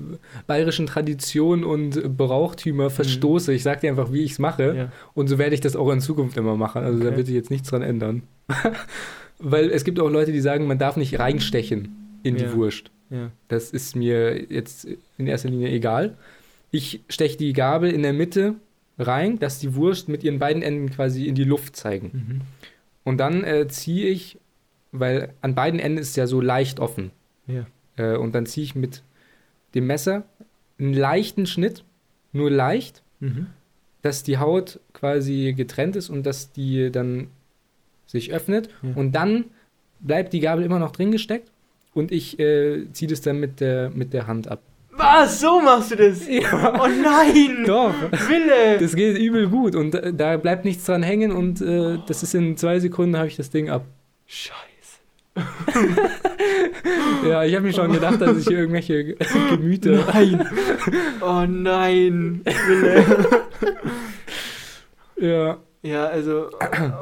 bayerischen Traditionen und Brauchtümer verstoße, ich sag dir einfach, wie ich es mache. Mhm. Ja. Und so werde ich das auch in Zukunft immer machen. Also da Okay. wird sich jetzt nichts dran ändern. Weil es gibt auch Leute, die sagen, man darf nicht reinstechen in die Ja. Wurst. Ja. Das ist mir jetzt in erster Linie egal. Ich steche die Gabel in der Mitte rein, dass die Wurst mit ihren beiden Enden quasi in die Luft zeigen. Mhm. Und dann äh, ziehe ich, weil an beiden Enden ist es ja so leicht offen. Ja. Äh, und dann ziehe ich mit dem Messer einen leichten Schnitt, nur leicht, Mhm. dass die Haut quasi getrennt ist und dass die dann sich öffnet. Ja. Und dann bleibt die Gabel immer noch drin gesteckt und ich äh, ziehe das dann mit der, mit der Hand ab. Was? So machst du das? Ja. Oh nein! Doch. Wille! Das geht übel gut und äh, da bleibt nichts dran hängen und äh, das ist in zwei Sekunden habe ich das Ding ab. Scheiße. Ja, ich habe mir schon gedacht, dass ich hier irgendwelche Gemüter. Nein! Oh nein! Wille! Ja, Ja, also,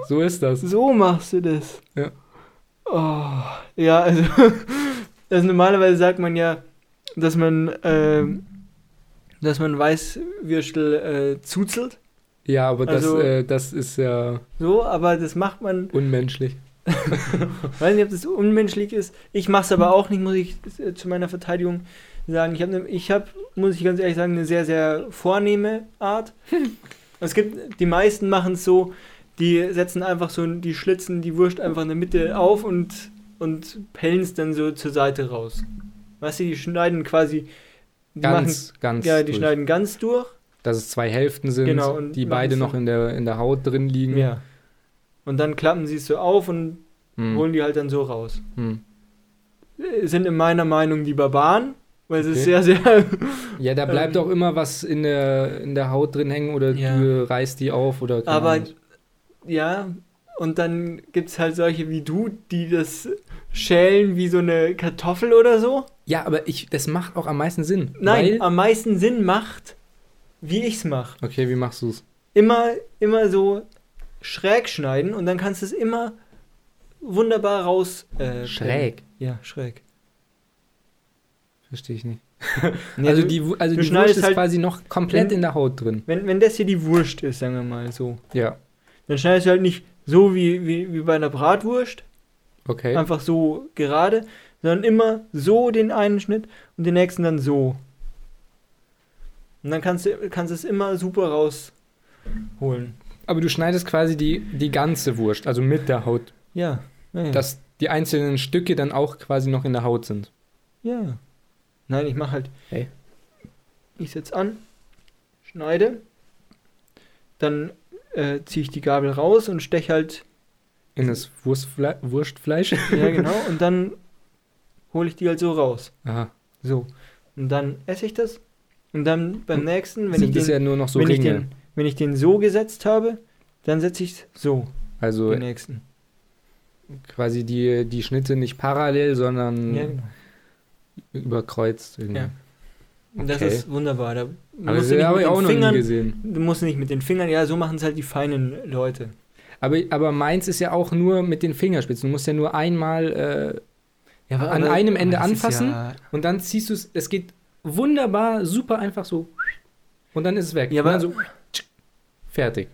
so ist das. so machst du das. Ja. Oh, ja, also, also normalerweise sagt man ja, dass man, ähm, dass man Weißwürstel äh, zuzelt. Ja, aber das, Also- äh, das ist ja So, aber das macht man, unmenschlich. weiß nicht, ob das unmenschlich ist. Ich mache es aber auch nicht, muss ich äh, zu meiner Verteidigung sagen. Ich habe, ich hab, muss ich ganz ehrlich sagen, eine sehr, sehr vornehme Art. Es gibt, die meisten machen es so, die setzen einfach so, die schlitzen die Wurst einfach in der Mitte auf und, und pellen es dann so zur Seite raus. Weißt du, die schneiden quasi, die Ganz, ganz. machen, ja, die durch. schneiden ganz durch. Dass es zwei Hälften sind, Genau, die beide noch in der, in der Haut drin liegen. Ja. Und dann klappen sie es so auf und Hm. holen die halt dann so raus. Hm. Äh, Sind in meiner Meinung die Barbaren, weil es ist Okay. sehr, sehr. Ja, da bleibt Ähm. auch immer was in der, in der Haut drin hängen oder Ja. du reißt die auf oder Aber. Ja, und dann gibt es halt solche wie du, die das schälen wie so eine Kartoffel oder so. Ja, aber ich, das macht auch am meisten Sinn. Nein, am meisten Sinn macht, wie ich's mache. okay, wie machst du's? Immer, immer so schräg schneiden und dann kannst du es immer wunderbar raus. Äh, Schräg. Ja, schräg. Verstehe ich nicht. Nee, also du- die, also die Wurst ist halt- quasi noch komplett wenn- in der Haut drin. wenn, wenn das hier die Wurst ist, sagen wir mal so, Ja, dann schneidest du halt nicht so wie, wie, wie bei einer Bratwurst, okay. einfach so gerade, sondern immer so den einen Schnitt und den nächsten dann so. Und dann kannst du kannst es immer super rausholen. Aber du schneidest quasi die, die ganze Wurst, also mit der Haut, Ja. ja, ja. dass die einzelnen Stücke dann auch quasi noch in der Haut sind. ja. Nein, ich mache halt. Hey. Ich setze an, schneide, dann äh, ziehe ich die Gabel raus und steche halt. In das Wurstfle Wurstfleisch. ja, genau. Und dann hole ich die halt so raus. Aha. So. Und dann esse ich das. Und dann beim Und nächsten, wenn ich, den, ja so wenn, ich den, wenn ich den so gesetzt habe, dann setze ich so, also den nächsten. quasi die, die Schnitte nicht parallel, sondern Ja, genau. überkreuzt. Irgendwie. Ja. Und das Okay. ist wunderbar. Da Aber das habe mit ich auch den noch nie Fingern, gesehen. du musst nicht mit den Fingern, ja, so machen es halt die feinen Leute. Aber, aber meins ist ja auch nur mit den Fingerspitzen. Du musst ja nur einmal äh, Ja, An einem Ende anfassen? Ja, und dann ziehst du es. Es geht wunderbar, super einfach so. Und dann ist es weg. Ja, und aber- dann so fertig.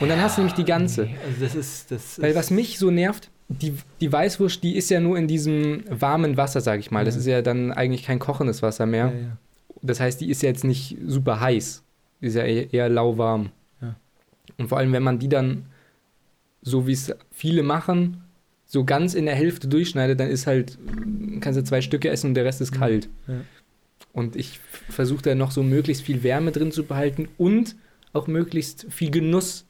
Und dann hast du nämlich die ganze. nee, also das ist, das Weil was mich so nervt, die, die Weißwurst, die ist ja nur in diesem warmen Wasser, sag ich mal. Das ist ja dann eigentlich kein kochendes Wasser mehr. Das heißt, die ist ja jetzt nicht super heiß. Die ist ja eher, eher lauwarm. Ja. Und vor allem, wenn man die dann, so wie es viele machen, so ganz in der Hälfte durchschneidet, dann ist halt, kannst du zwei Stücke essen und der Rest ist Mhm. kalt. Ja. Und ich versuche da noch so möglichst viel Wärme drin zu behalten und auch möglichst viel Genuss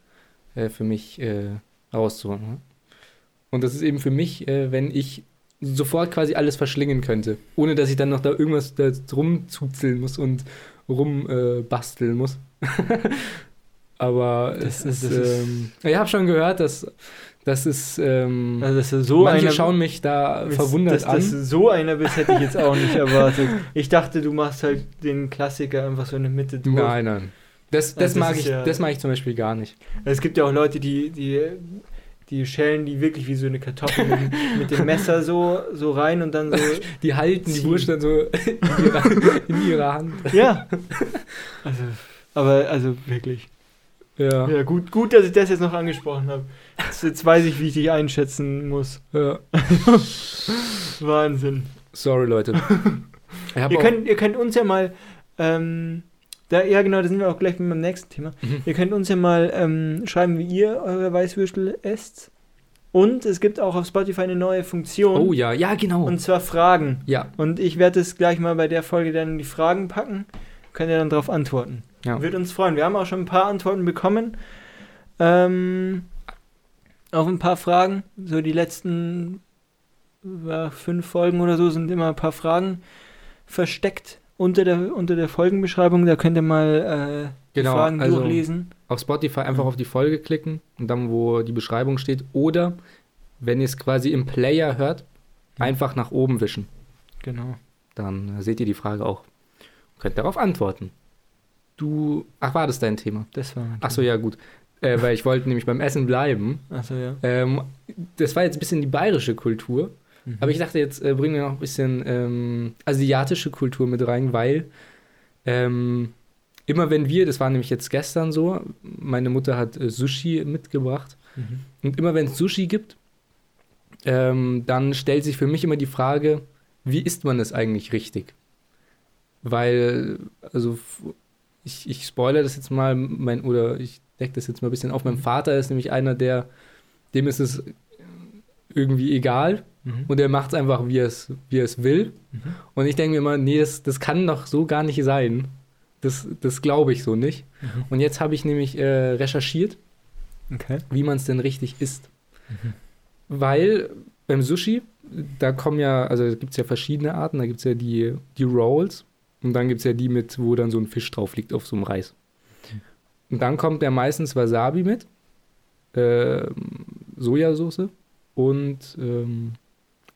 äh, für mich äh, rauszuholen. Und das ist eben für mich, äh, wenn ich sofort quasi alles verschlingen könnte, ohne dass ich dann noch da irgendwas da rumzuzeln muss und rumbasteln äh, basteln muss. Aber Das es ist- ist, das ist- ähm, ich habe schon gehört, dass das ist, ähm, Also, dass du so manche einer, schauen mich da verwundert dass, an. Dass du so einer bist, hätte ich jetzt auch nicht erwartet. Ich dachte, du machst halt den Klassiker einfach so in der Mitte durch. Nein, nein. Das, das, Also das mag ist ich, ja- das mag ich zum Beispiel gar nicht. Es gibt ja auch Leute, die, die, die schälen die wirklich wie so eine Kartoffel mit, dem- mit dem Messer so, so rein und dann so. Die halten die Ziehen. Wurst dann so in ihrer, in ihrer Hand. Ja. Also, aber also wirklich. Ja. Ja, gut, gut, dass ich das jetzt noch angesprochen habe. Jetzt, jetzt weiß ich, wie ich dich einschätzen muss. ja. Wahnsinn. Sorry, Leute. Ihr könnt, ihr könnt uns ja mal. Ähm, da, ja, genau, da sind wir auch gleich mit dem nächsten Thema. Mhm. Ihr könnt uns ja mal ähm, schreiben, wie ihr eure Weißwürstel esst. Und es gibt auch auf Spotify eine neue Funktion. oh ja, ja, genau. Und zwar Fragen. ja, Und ich werde es gleich mal bei der Folge dann in die Fragen packen. Könnt ihr dann darauf antworten. ja. Würde uns freuen. Wir haben auch schon ein paar Antworten bekommen. Ähm, auf ein paar Fragen. So die letzten ja, fünf Folgen oder so sind immer ein paar Fragen versteckt unter der, unter der Folgenbeschreibung. Da könnt ihr mal äh, die Genau, Fragen also- durchlesen. Auf Spotify einfach Mhm. auf die Folge klicken und dann, wo die Beschreibung steht. Oder wenn ihr es quasi im Player hört, einfach nach oben wischen. Genau. Dann seht ihr die Frage auch. Könnt darauf antworten. Du. Ach, war das dein Thema? Das war. Ach so, ja, gut. Äh, weil ich wollte nämlich beim Essen bleiben. Achso, ja. Ähm, das war jetzt ein bisschen die bayerische Kultur. Mhm. Aber ich dachte, jetzt äh, bringen wir noch ein bisschen ähm, asiatische Kultur mit rein, weil ähm, immer wenn wir, das war nämlich jetzt gestern so, meine Mutter hat äh, Sushi mitgebracht. Mhm. Und immer wenn es Sushi gibt, ähm, dann stellt sich für mich immer die Frage, wie isst man es eigentlich richtig? Weil, also, ich, ich spoilere das jetzt mal, mein, oder ich decke das jetzt mal ein bisschen auf. Mein Vater ist nämlich einer, der, dem ist es irgendwie egal Mhm. und er macht es einfach, wie er es, wie er es will. Mhm. Und ich denke mir immer, nee, das, das kann doch so gar nicht sein. Das, das glaube ich so nicht. Mhm. Und jetzt habe ich nämlich äh, recherchiert, Okay. wie man es denn richtig isst. Mhm. Weil beim Sushi, da kommen ja, also gibt es ja verschiedene Arten. Da gibt es ja die, die Rolls und dann gibt es ja die mit, wo dann so ein Fisch drauf liegt auf so einem Reis. Und dann kommt ja meistens Wasabi mit, ähm, Sojasauce und ähm,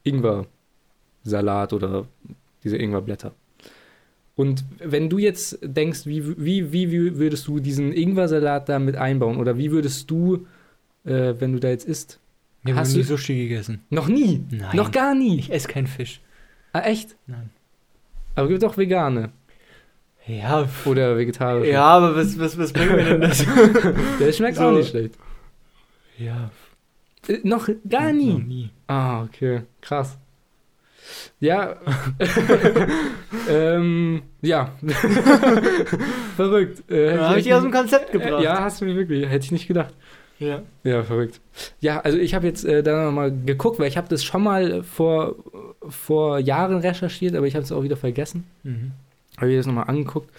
Ingwer-Salat oder diese Ingwerblätter. Und wenn du jetzt denkst, wie, wie, wie, würdest du diesen Ingwer-Salat da mit einbauen? Oder wie würdest du, äh, wenn du da jetzt isst? Wir haben Hast nie Sushi gegessen. Noch nie? Nein. Noch gar nie? Ich esse keinen Fisch. Ah, echt? Nein. Aber gibt auch vegane Ja, oder vegetarische. ja aber was, was, was bringt mir denn das? Der schmeckt So. auch nicht schlecht. ja, noch gar nie? Noch nie. Ah, okay. Krass. Ja. ähm, ja. verrückt. Äh, hätte Da habe ich die aus dem Konzept gebracht. Äh, ja, hast du mich wirklich. Hätte ich nicht gedacht. ja. Ja, verrückt. Ja, also ich habe jetzt äh, da nochmal geguckt, weil ich habe das schon mal vor, vor Jahren recherchiert, aber ich habe es auch wieder vergessen. Mhm. habe ich das nochmal angeguckt.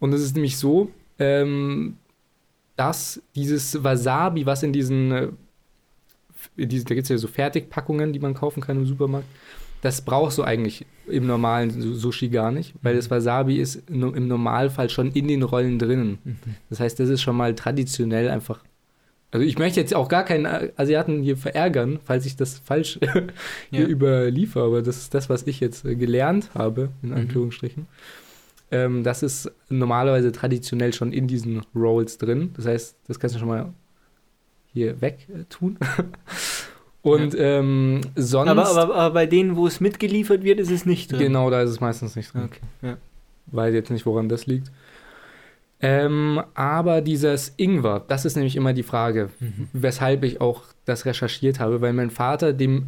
Und es ist nämlich so, ähm, dass dieses Wasabi, was in diesen, in diesen da gibt es ja so Fertigpackungen, die man kaufen kann im Supermarkt, das brauchst du eigentlich im normalen Su- Sushi gar nicht, weil Mhm. das Wasabi ist im Normalfall schon in den Rollen drinnen. Mhm. Das heißt, das ist schon mal traditionell einfach. Also ich möchte jetzt auch gar keinen äh, Asiaten hier verärgern, falls ich das falsch hier Ja. überliefere, aber das ist das, was ich jetzt äh, gelernt habe, in Mhm. Anführungsstrichen. Ähm, das ist normalerweise traditionell schon in diesen Rolls drin. Das heißt, das kannst du schon mal hier weg äh, tun. Und ähm, sonst, Aber, aber, aber bei denen, wo es mitgeliefert wird, ist es nicht drin. genau, da ist es meistens nicht drin. Okay. Ja. Weiß jetzt nicht, woran das liegt. Ähm, aber dieses Ingwer, das ist nämlich immer die Frage, Mhm. weshalb ich auch das recherchiert habe, weil mein Vater, dem,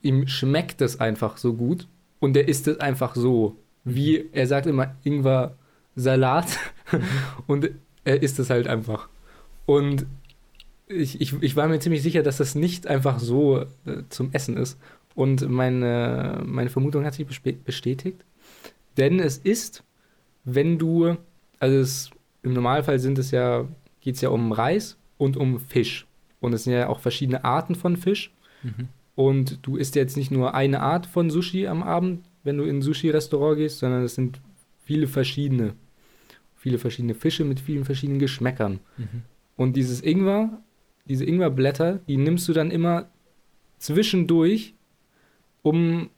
ihm schmeckt es einfach so gut und der isst es einfach so. Wie, er sagt immer Ingwer-Salat und er isst es halt einfach. Und ich, ich, ich war mir ziemlich sicher, dass das nicht einfach so äh, zum Essen ist. Und meine, meine Vermutung hat sich bestätigt. Denn es ist, wenn du, also es, im Normalfall sind es ja, geht es ja um Reis und um Fisch. Und es sind ja auch verschiedene Arten von Fisch. Mhm. Und du isst jetzt nicht nur eine Art von Sushi am Abend, wenn du in ein Sushi-Restaurant gehst, sondern es sind viele verschiedene. Viele verschiedene Fische mit vielen verschiedenen Geschmäckern. Mhm. Und dieses Ingwer, diese Ingwerblätter, die nimmst du dann immer zwischendurch, um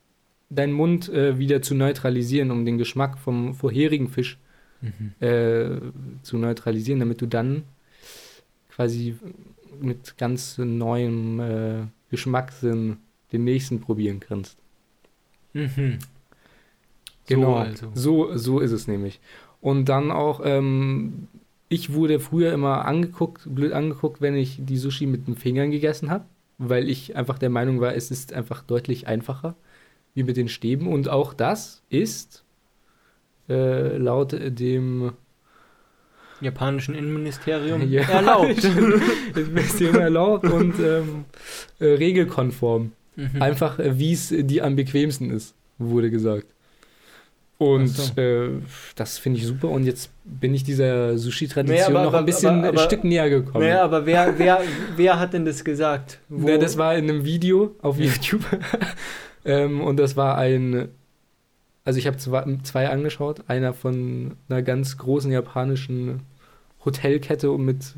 deinen Mund äh, wieder zu neutralisieren, um den Geschmack vom vorherigen Fisch Mhm. äh, zu neutralisieren, damit du dann quasi mit ganz neuem äh, Geschmackssinn den nächsten probieren kannst. Mhm. Genau, So also. so, so ist es nämlich. Und dann auch, ähm, ich wurde früher immer angeguckt, blöd angeguckt, wenn ich die Sushi mit den Fingern gegessen habe, weil ich einfach der Meinung war, es ist einfach deutlich einfacher, wie mit den Stäben. Und auch das ist äh, laut dem Japanischen Innenministerium Ja, erlaubt. bisschen erlaubt und ähm, äh, regelkonform. Mhm. Einfach, äh, wie es die am bequemsten ist, wurde gesagt. Und so. äh, das finde ich super. Und jetzt bin ich dieser Naja, Sushi-Tradition aber- noch ein aber- bisschen aber- ein Stück näher gekommen. Naja, aber wer, wer, wer hat denn das gesagt? Wo- Ja, das war in einem Video auf. YouTube. Ähm, und das war ein, also ich habe zwei, zwei angeschaut. Einer von einer ganz großen japanischen Hotelkette und mit,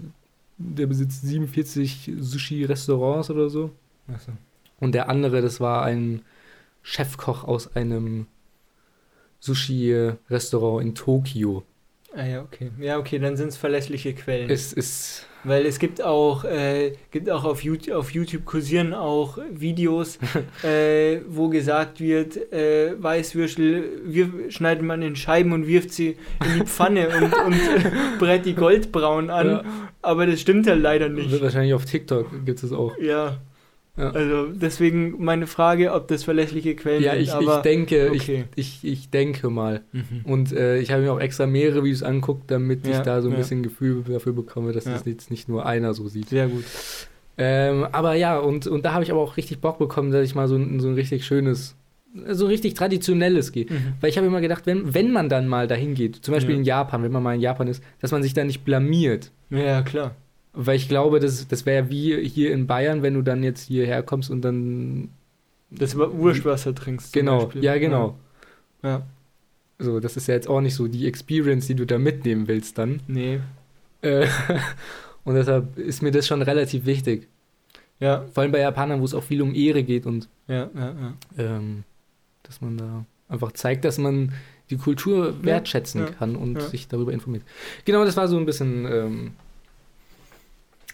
der besitzt 47 Sushi-Restaurants oder so. Achso. Und der andere, das war ein Chefkoch aus einem Sushi-Restaurant in Tokio. Ah ja, okay. Ja, okay, dann sind es verlässliche Quellen. Es ist, Weil es gibt auch, äh, gibt auch auf YouTube, auf YouTube kursieren auch Videos, äh, wo gesagt wird, äh, Weißwürstel wir, schneidet man in Scheiben und wirft sie in die Pfanne und, und brät die goldbraun an. Ja. Aber das stimmt halt leider nicht. wahrscheinlich auf TikTok gibt es auch. Ja. Ja. Also deswegen meine Frage, ob das verlässliche Quellen Ja, sind. ich, ich denke, okay. ich, ich, ich denke mal. Mhm. Und äh, ich habe mir auch extra mehrere Videos angeguckt, damit ich Ja, da so ein ja. bisschen Gefühl dafür bekomme, dass Ja. es jetzt nicht nur einer so sieht. Sehr gut. Ähm, aber ja, und, und da habe ich aber auch richtig Bock bekommen, dass ich mal so, ein- so ein richtig schönes, so richtig traditionelles gehe. Mhm. Weil ich habe immer gedacht, wenn, wenn man dann mal dahin geht, zum Beispiel Ja. in Japan, wenn man mal in Japan ist, dass man sich da nicht blamiert. Ja, klar. Weil ich glaube, das, das wäre wie hier in Bayern, wenn du dann jetzt hierher kommst und dann. Das Wa- Wurstwasser trinkst. Genau, Beispiel. ja, genau. Ja. So, das ist ja jetzt auch nicht so die Experience, die du da mitnehmen willst dann. Nee. Äh, und deshalb ist mir das schon relativ wichtig. Ja, Vor allem bei Japanern, wo es auch viel um Ehre geht und ja, ja, ja. ähm, dass man da einfach zeigt, dass man die Kultur wertschätzen ja, kann und sich darüber informiert. Genau, das war so ein bisschen, ähm,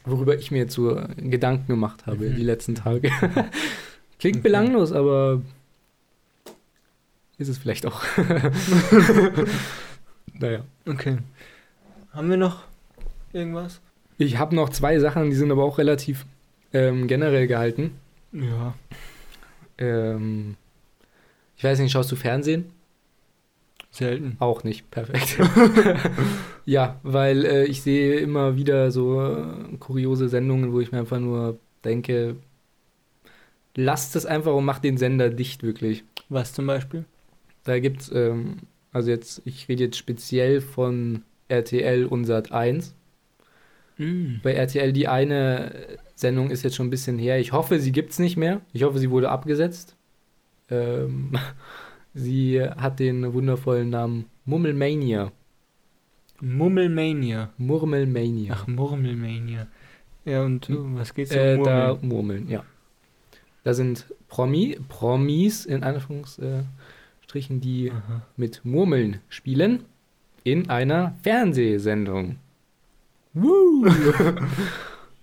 worüber ich mir jetzt so Gedanken gemacht habe Mhm. die letzten Tage. Klingt Okay. belanglos, aber ist es vielleicht auch. naja. Okay. Haben wir noch irgendwas? Ich habe noch zwei Sachen, die sind aber auch relativ ähm, generell gehalten. Ja. Ähm, ich weiß nicht, schaust du Fernsehen? Selten. Auch nicht, perfekt. ja, weil äh, ich sehe immer wieder so äh, kuriose Sendungen, wo ich mir einfach nur denke, lasst es einfach und macht den Sender dicht wirklich. Was zum Beispiel? Da gibt's, ähm, also jetzt, ich rede jetzt speziell von RTL und Sat 1. Mhm. Bei RTL die eine Sendung ist jetzt schon ein bisschen her. Ich hoffe, sie gibt's nicht mehr. Ich hoffe, sie wurde abgesetzt. Ähm, sie hat den wundervollen Namen Mummelmania. Mummelmania. Murmelmania. Ach, Murmelmania. Ja, und äh, was geht's um äh, Murmeln? da Murmeln, ja. Da sind Promi, Promis in Anführungsstrichen, die Aha. mit Murmeln spielen in einer Fernsehsendung. Woo!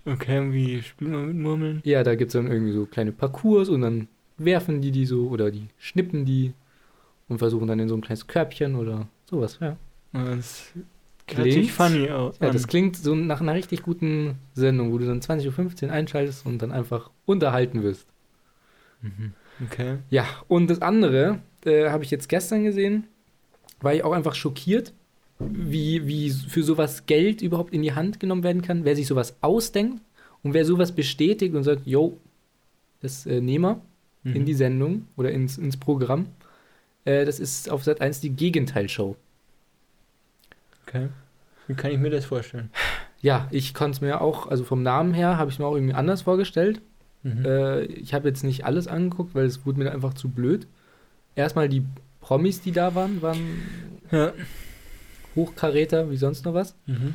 Okay, und wie spielt man mit Murmeln? ja, da gibt es dann irgendwie so kleine Parcours und dann werfen die die so oder die schnippen die und versuchen dann in so ein kleines Körbchen oder sowas, ja. Das Klingt- funny aus. Ja, das klingt so nach einer richtig guten Sendung, wo du dann 20.15 Uhr einschaltest und dann einfach unterhalten wirst. Mhm. Okay. Ja, und das andere äh, habe ich jetzt gestern gesehen, war ich auch einfach schockiert, wie, wie für sowas Geld überhaupt in die Hand genommen werden kann, wer sich sowas ausdenkt und wer sowas bestätigt und sagt, yo, das äh, nehmen wir Mhm. in die Sendung oder ins, ins Programm. Äh, das ist auf Sat 1 die Gegenteilshow. Okay. Wie kann ich mir das vorstellen? Ja, ich konnte es mir auch, also vom Namen her habe ich es mir auch irgendwie anders vorgestellt. Mhm. Äh, ich habe jetzt nicht alles angeguckt, weil es wurde mir einfach zu blöd. Erstmal die Promis, die da waren, waren ja. Hochkaräter wie sonst noch was. Mhm.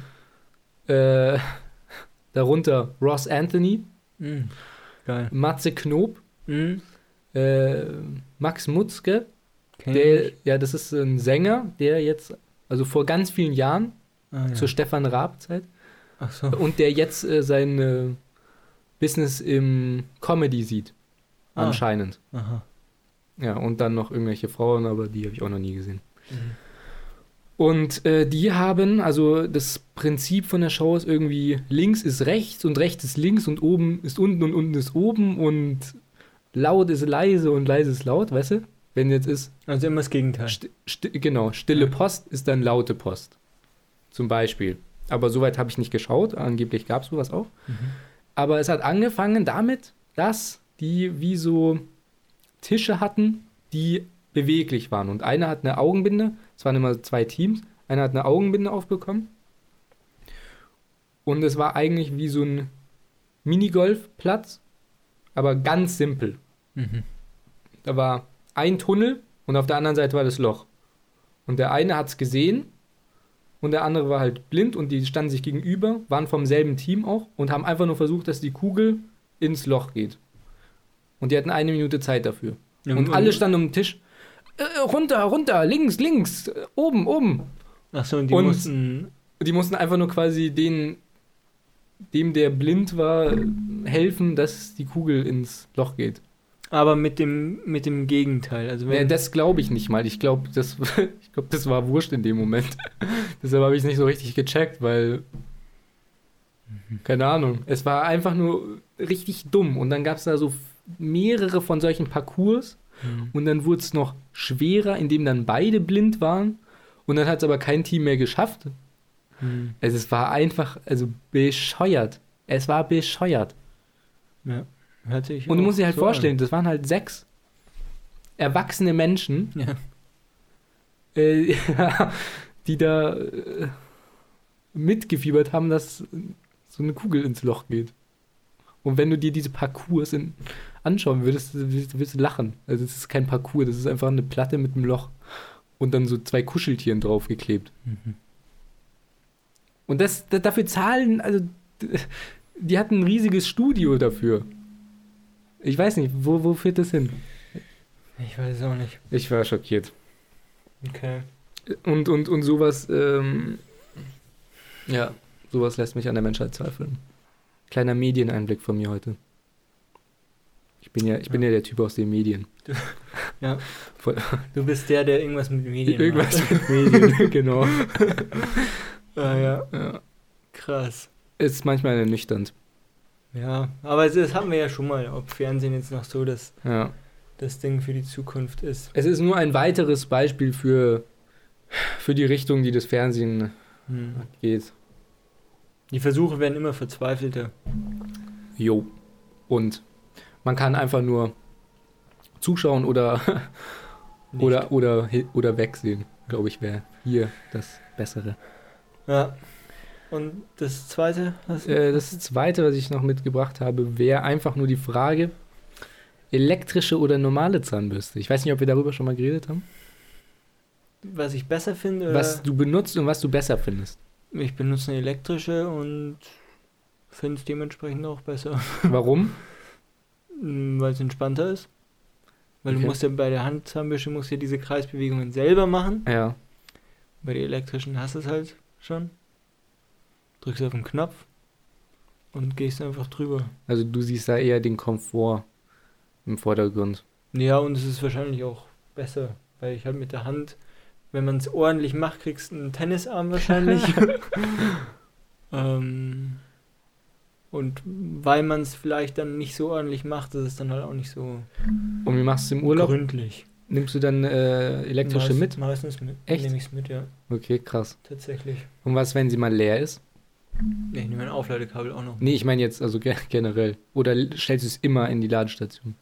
Äh, darunter Ross Anthony, Mhm. Geil. Matze Knob, Mhm. äh, Max Mutzke, der, ja, das ist ein Sänger, der jetzt, also vor ganz vielen Jahren, Ah, ja. zur Stefan Raab-Zeit, so. und der jetzt äh, sein äh, Business im Comedy sieht, Ah. anscheinend. Aha. Ja, und dann noch irgendwelche Frauen, aber die habe ich auch noch nie gesehen. Mhm. Und äh, die haben, also das Prinzip von der Show ist irgendwie, links ist rechts und rechts ist links und oben ist unten und unten ist oben und laut ist leise und leise ist laut, weißt du? Wenn jetzt ist, Also immer das Gegenteil. sti sti genau, stille. Post ist dann laute Post. Zum Beispiel. Aber soweit habe ich nicht geschaut, angeblich gab es sowas auch. Mhm. Aber es hat angefangen damit, dass die wie so Tische hatten, die beweglich waren. Und einer hat eine Augenbinde, es waren immer zwei Teams, einer hat eine Augenbinde aufbekommen. Und es war eigentlich wie so ein Minigolfplatz, aber ganz simpel. Mhm. Da war ein Tunnel und auf der anderen Seite war das Loch. Und der eine hat es gesehen und der andere war halt blind und die standen sich gegenüber, waren vom selben Team auch und haben einfach nur versucht, dass die Kugel ins Loch geht. Und die hatten eine Minute Zeit dafür. Ja, Und alle standen um den Tisch. Äh, runter, runter, links, links, äh, oben, oben. Achso, und die und- mussten. Die mussten einfach nur quasi den, dem, der blind war, helfen, dass die Kugel ins Loch geht. Aber mit dem, mit dem Gegenteil. Also Ja, wenn, das glaube ich nicht mal. Ich glaube, das, ich glaub, das war wurscht in dem Moment. Deshalb habe ich es nicht so richtig gecheckt, weil. Keine Ahnung. Es war einfach nur richtig dumm. Und dann gab es da so mehrere von solchen Parcours. Hm. Und dann wurde es noch schwerer, indem dann beide blind waren. Und dann hat es aber kein Team mehr geschafft. Hm. Also es war einfach, also bescheuert. Es war bescheuert. Ja. Hört sich Und du musst dir halt so vorstellen, das waren halt sechs erwachsene Menschen, An. Ja. äh, die da äh, mitgefiebert haben, dass so eine Kugel ins Loch geht. Und wenn du dir diese Parcours in, anschauen würdest, würdest, du lachen. Also es ist kein Parcours, das ist einfach eine Platte mit einem Loch und dann so zwei Kuscheltieren draufgeklebt. Mhm. Und das, da- dafür zahlen, also die hatten ein riesiges Studio dafür. Ich weiß nicht, wo, wo führt das hin? Ich weiß es auch nicht. Ich war schockiert. Okay. Und, und, und sowas, ähm, ja, sowas lässt mich an der Menschheit zweifeln. Kleiner Medieneinblick von mir heute. Ich bin ja, ich bin ja, der Typ aus den Medien. Ja. Voll- Du bist der, der irgendwas mit Medien Irgendwas macht. mit Medien, genau. Ah, ja. Ja. Krass. Ist manchmal ernüchternd. Ja, aber das haben wir ja schon mal, ob Fernsehen jetzt noch so das, Ja. das Ding für die Zukunft ist. Es ist nur ein weiteres Beispiel für, für die Richtung, die das Fernsehen Hm. geht. Die Versuche werden immer verzweifelter. Jo. Und man kann einfach nur zuschauen oder, oder, oder, oder wegsehen, glaube ich, wäre hier das Bessere. Ja. Und das zweite? Was? Äh, das zweite, was ich noch mitgebracht habe, wäre einfach nur die Frage: elektrische oder normale Zahnbürste. Ich weiß nicht, ob wir darüber schon mal geredet haben. Was ich besser finde, Was du benutzt und was du besser findest. ich benutze eine elektrische und finde es dementsprechend auch besser, Warum? Mm, weil es entspannter ist. Weil Okay. du musst ja bei der Handzahnbürste musst ja diese Kreisbewegungen selber machen. Ja. Bei der elektrischen hast du es halt schon. Drückst auf den Knopf und gehst einfach drüber. Also du siehst da eher den Komfort im Vordergrund. Ja, und es ist wahrscheinlich auch besser, weil ich halt mit der Hand, wenn man es ordentlich macht, kriegst du einen Tennisarm wahrscheinlich. ähm, und weil man es vielleicht dann nicht so ordentlich macht, ist es dann halt auch nicht so Und wie machst du es im Urlaub? gründlich. Nimmst du dann äh, elektrische Meist- mit? Meistens mit. Echt? Nehme ich es mit, ja. Okay, krass. Tatsächlich. Und was, wenn sie mal leer ist? Nee, ich nehme ein Aufladekabel auch noch. Nee, ich meine jetzt also ge generell. Oder stellst du es immer in die Ladestation?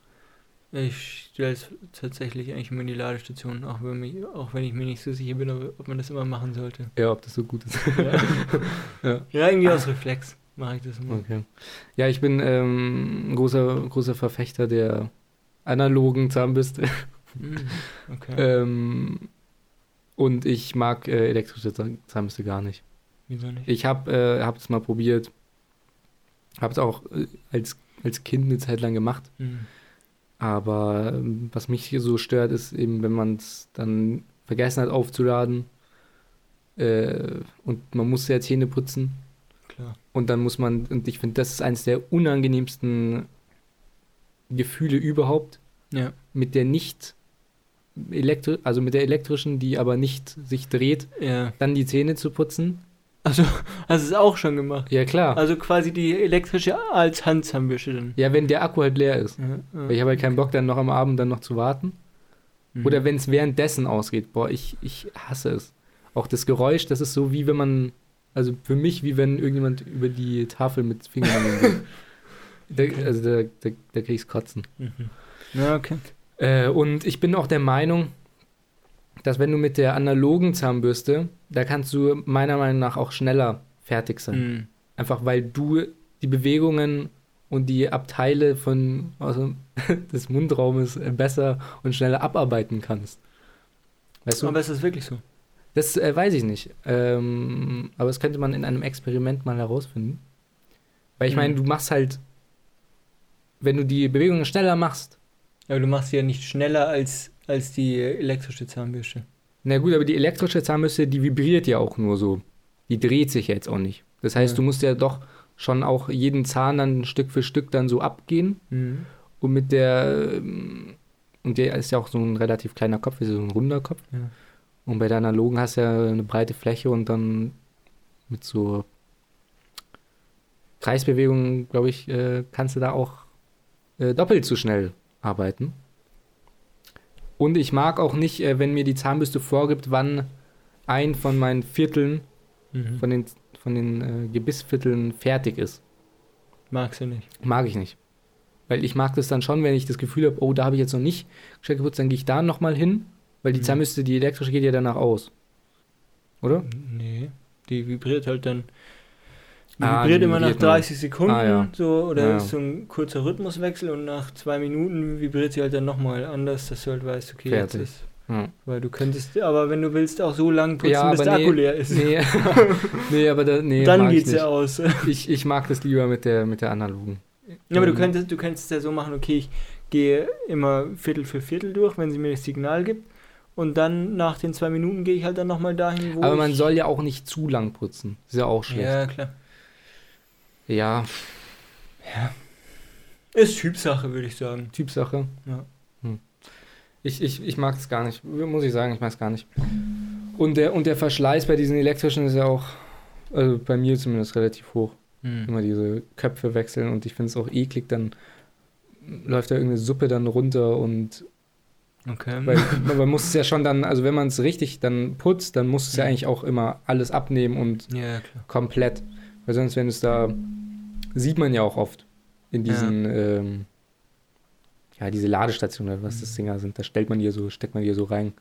Ich stelle es tatsächlich eigentlich immer in die Ladestation, auch wenn, mich, auch wenn ich mir nicht so sicher bin, ob, man das immer machen sollte. Ja, ob das so gut ist. Ja, Ja. ja irgendwie aus Reflex mache ich das immer. Okay. Ja, ich bin ähm, ein großer, großer Verfechter der analogen Zahnbürste. Hm, okay. ähm, und ich mag äh, elektrische Zahn- Zahnbürste gar nicht. Wieso nicht? Ich habe äh, hab es mal probiert. Habe es auch äh, als, als Kind eine Zeit lang gemacht. Hm. Aber ähm, was mich hier so stört, ist eben, wenn man es dann vergessen hat aufzuladen äh, und man muss ja Zähne putzen Klar. und dann muss man, und ich finde, das ist eines der unangenehmsten Gefühle überhaupt, Ja. mit der nicht elektri also mit der elektrischen, die aber nicht sich dreht, Ja. dann die Zähne zu putzen. Also, hast du es auch schon gemacht? Ja, klar. Also quasi die elektrische als Handzahnbürste dann. Ja, wenn der Akku halt leer ist. Ja, ja. Weil ich habe halt keinen Bock, dann noch am Abend dann noch zu warten. Mhm. Oder wenn es währenddessen ausgeht. Boah, ich, ich hasse es. Auch das Geräusch, das ist so wie wenn man, also für mich, wie wenn irgendjemand über die Tafel mit Fingern geht. Da, also da, da, da krieg ich's kotzen. Mhm. Ja, okay. Äh, und ich bin auch der Meinung, dass wenn du mit der analogen Zahnbürste, da kannst du meiner Meinung nach auch schneller fertig sein. Mhm. Einfach weil du die Bewegungen und die Abteile von also, des Mundraumes äh, besser und schneller abarbeiten kannst. Weißt du? Aber ist das wirklich so? Das äh, weiß ich nicht. Ähm, aber das könnte man in einem Experiment mal herausfinden. Weil ich Mhm. meine, du machst halt, wenn du die Bewegungen schneller machst, Aber du machst sie ja nicht schneller als, als die elektrische Zahnbürste. na gut, aber die elektrische Zahnbürste, die vibriert ja auch nur so. Die dreht sich jetzt auch nicht. Das heißt, Ja. du musst ja doch schon auch jeden Zahn dann Stück für Stück dann so abgehen. Mhm. Und mit der, ähm, und der ist ja auch so ein relativ kleiner Kopf, ist so ein runder Kopf. Ja. Und bei der analogen hast du ja eine breite Fläche und dann mit so Kreisbewegungen, glaube ich, äh, kannst du da auch äh, doppelt so schnell arbeiten. Und ich mag auch nicht, äh, wenn mir die Zahnbürste vorgibt, wann ein von meinen Vierteln, Mhm. von den, von den äh, Gebissvierteln fertig ist. Magst du nicht. Mag ich nicht. Weil ich mag das dann schon, wenn ich das Gefühl habe, oh, da habe ich jetzt noch nicht gescheit geputzt, dann gehe ich da nochmal hin, weil die Mhm. Zahnbürste, die elektrische, geht ja danach aus. Oder? Nee. Die vibriert halt dann. Die Ah, vibriert die immer nach vibriert nur. 30 Sekunden Ah, ja. so oder Ja. ist so ein kurzer Rhythmuswechsel und nach zwei Minuten vibriert sie halt dann nochmal anders, dass du halt weißt, okay, jetzt Fertig. ist. Ja. Weil du könntest, aber wenn du willst, auch so lange putzen, Ja, bis der nee, Akku leer ist. Nee, nee aber da, nee, dann geht's ja aus. Ja. Ich, ich mag das lieber mit der, mit der analogen. aber du Ähm, könntest, du könntest ja so machen, okay, ich gehe immer Viertel für Viertel durch, wenn sie mir das Signal gibt. Und dann nach den zwei Minuten gehe ich halt dann nochmal dahin, wo Aber man soll ja auch nicht zu lang putzen. Ist ja auch schlecht. Ja, klar. Ja, Ist Typsache, würde ich sagen. Typsache. Ja. Hm. Ich, ich, ich mag es gar nicht. Muss ich sagen, ich mag es gar nicht. Und der, und der Verschleiß bei diesen elektrischen ist ja auch, also bei mir zumindest relativ hoch. Hm. Immer diese Köpfe wechseln und ich finde es auch eklig, dann läuft da irgendeine Suppe dann runter und Okay. weil man muss es ja schon dann, also wenn man es richtig dann putzt, dann muss es ja Mhm. eigentlich auch immer alles abnehmen und ja, klar. komplett. Weil sonst, wenn es da, sieht man ja auch oft in diesen, ähm, ja, diese Ladestationen oder was das Mhm. Dinger sind, da stellt man die so, steckt man die so rein,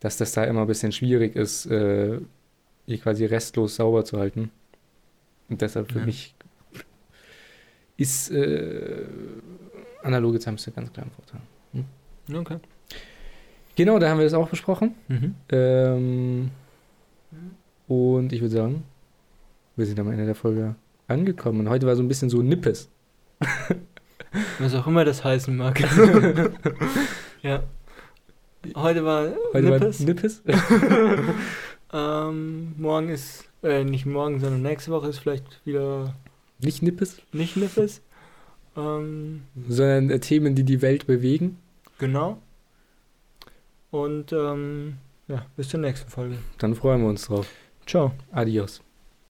dass das da immer ein bisschen schwierig ist, äh, die quasi restlos sauber zu halten. Und deshalb für Ja. mich ist äh, analoge Zahnbürste ganz klar ein Vorteil. Okay. Genau, da haben wir das auch besprochen. Mhm. Ähm, und ich würde sagen, wir sind am Ende der Folge angekommen. Und heute war so ein bisschen so Nippes. Was auch immer das heißen mag. ja. Heute war Heute Nippes. war Nippes. ähm, morgen ist, äh, nicht morgen, sondern nächste Woche ist vielleicht wieder Nicht Nippes, nicht Nippes. Ähm, sondern äh, Themen, die die Welt bewegen. genau. Und ähm, ja, bis zur nächsten Folge. Dann freuen wir uns drauf. Ciao. Adios.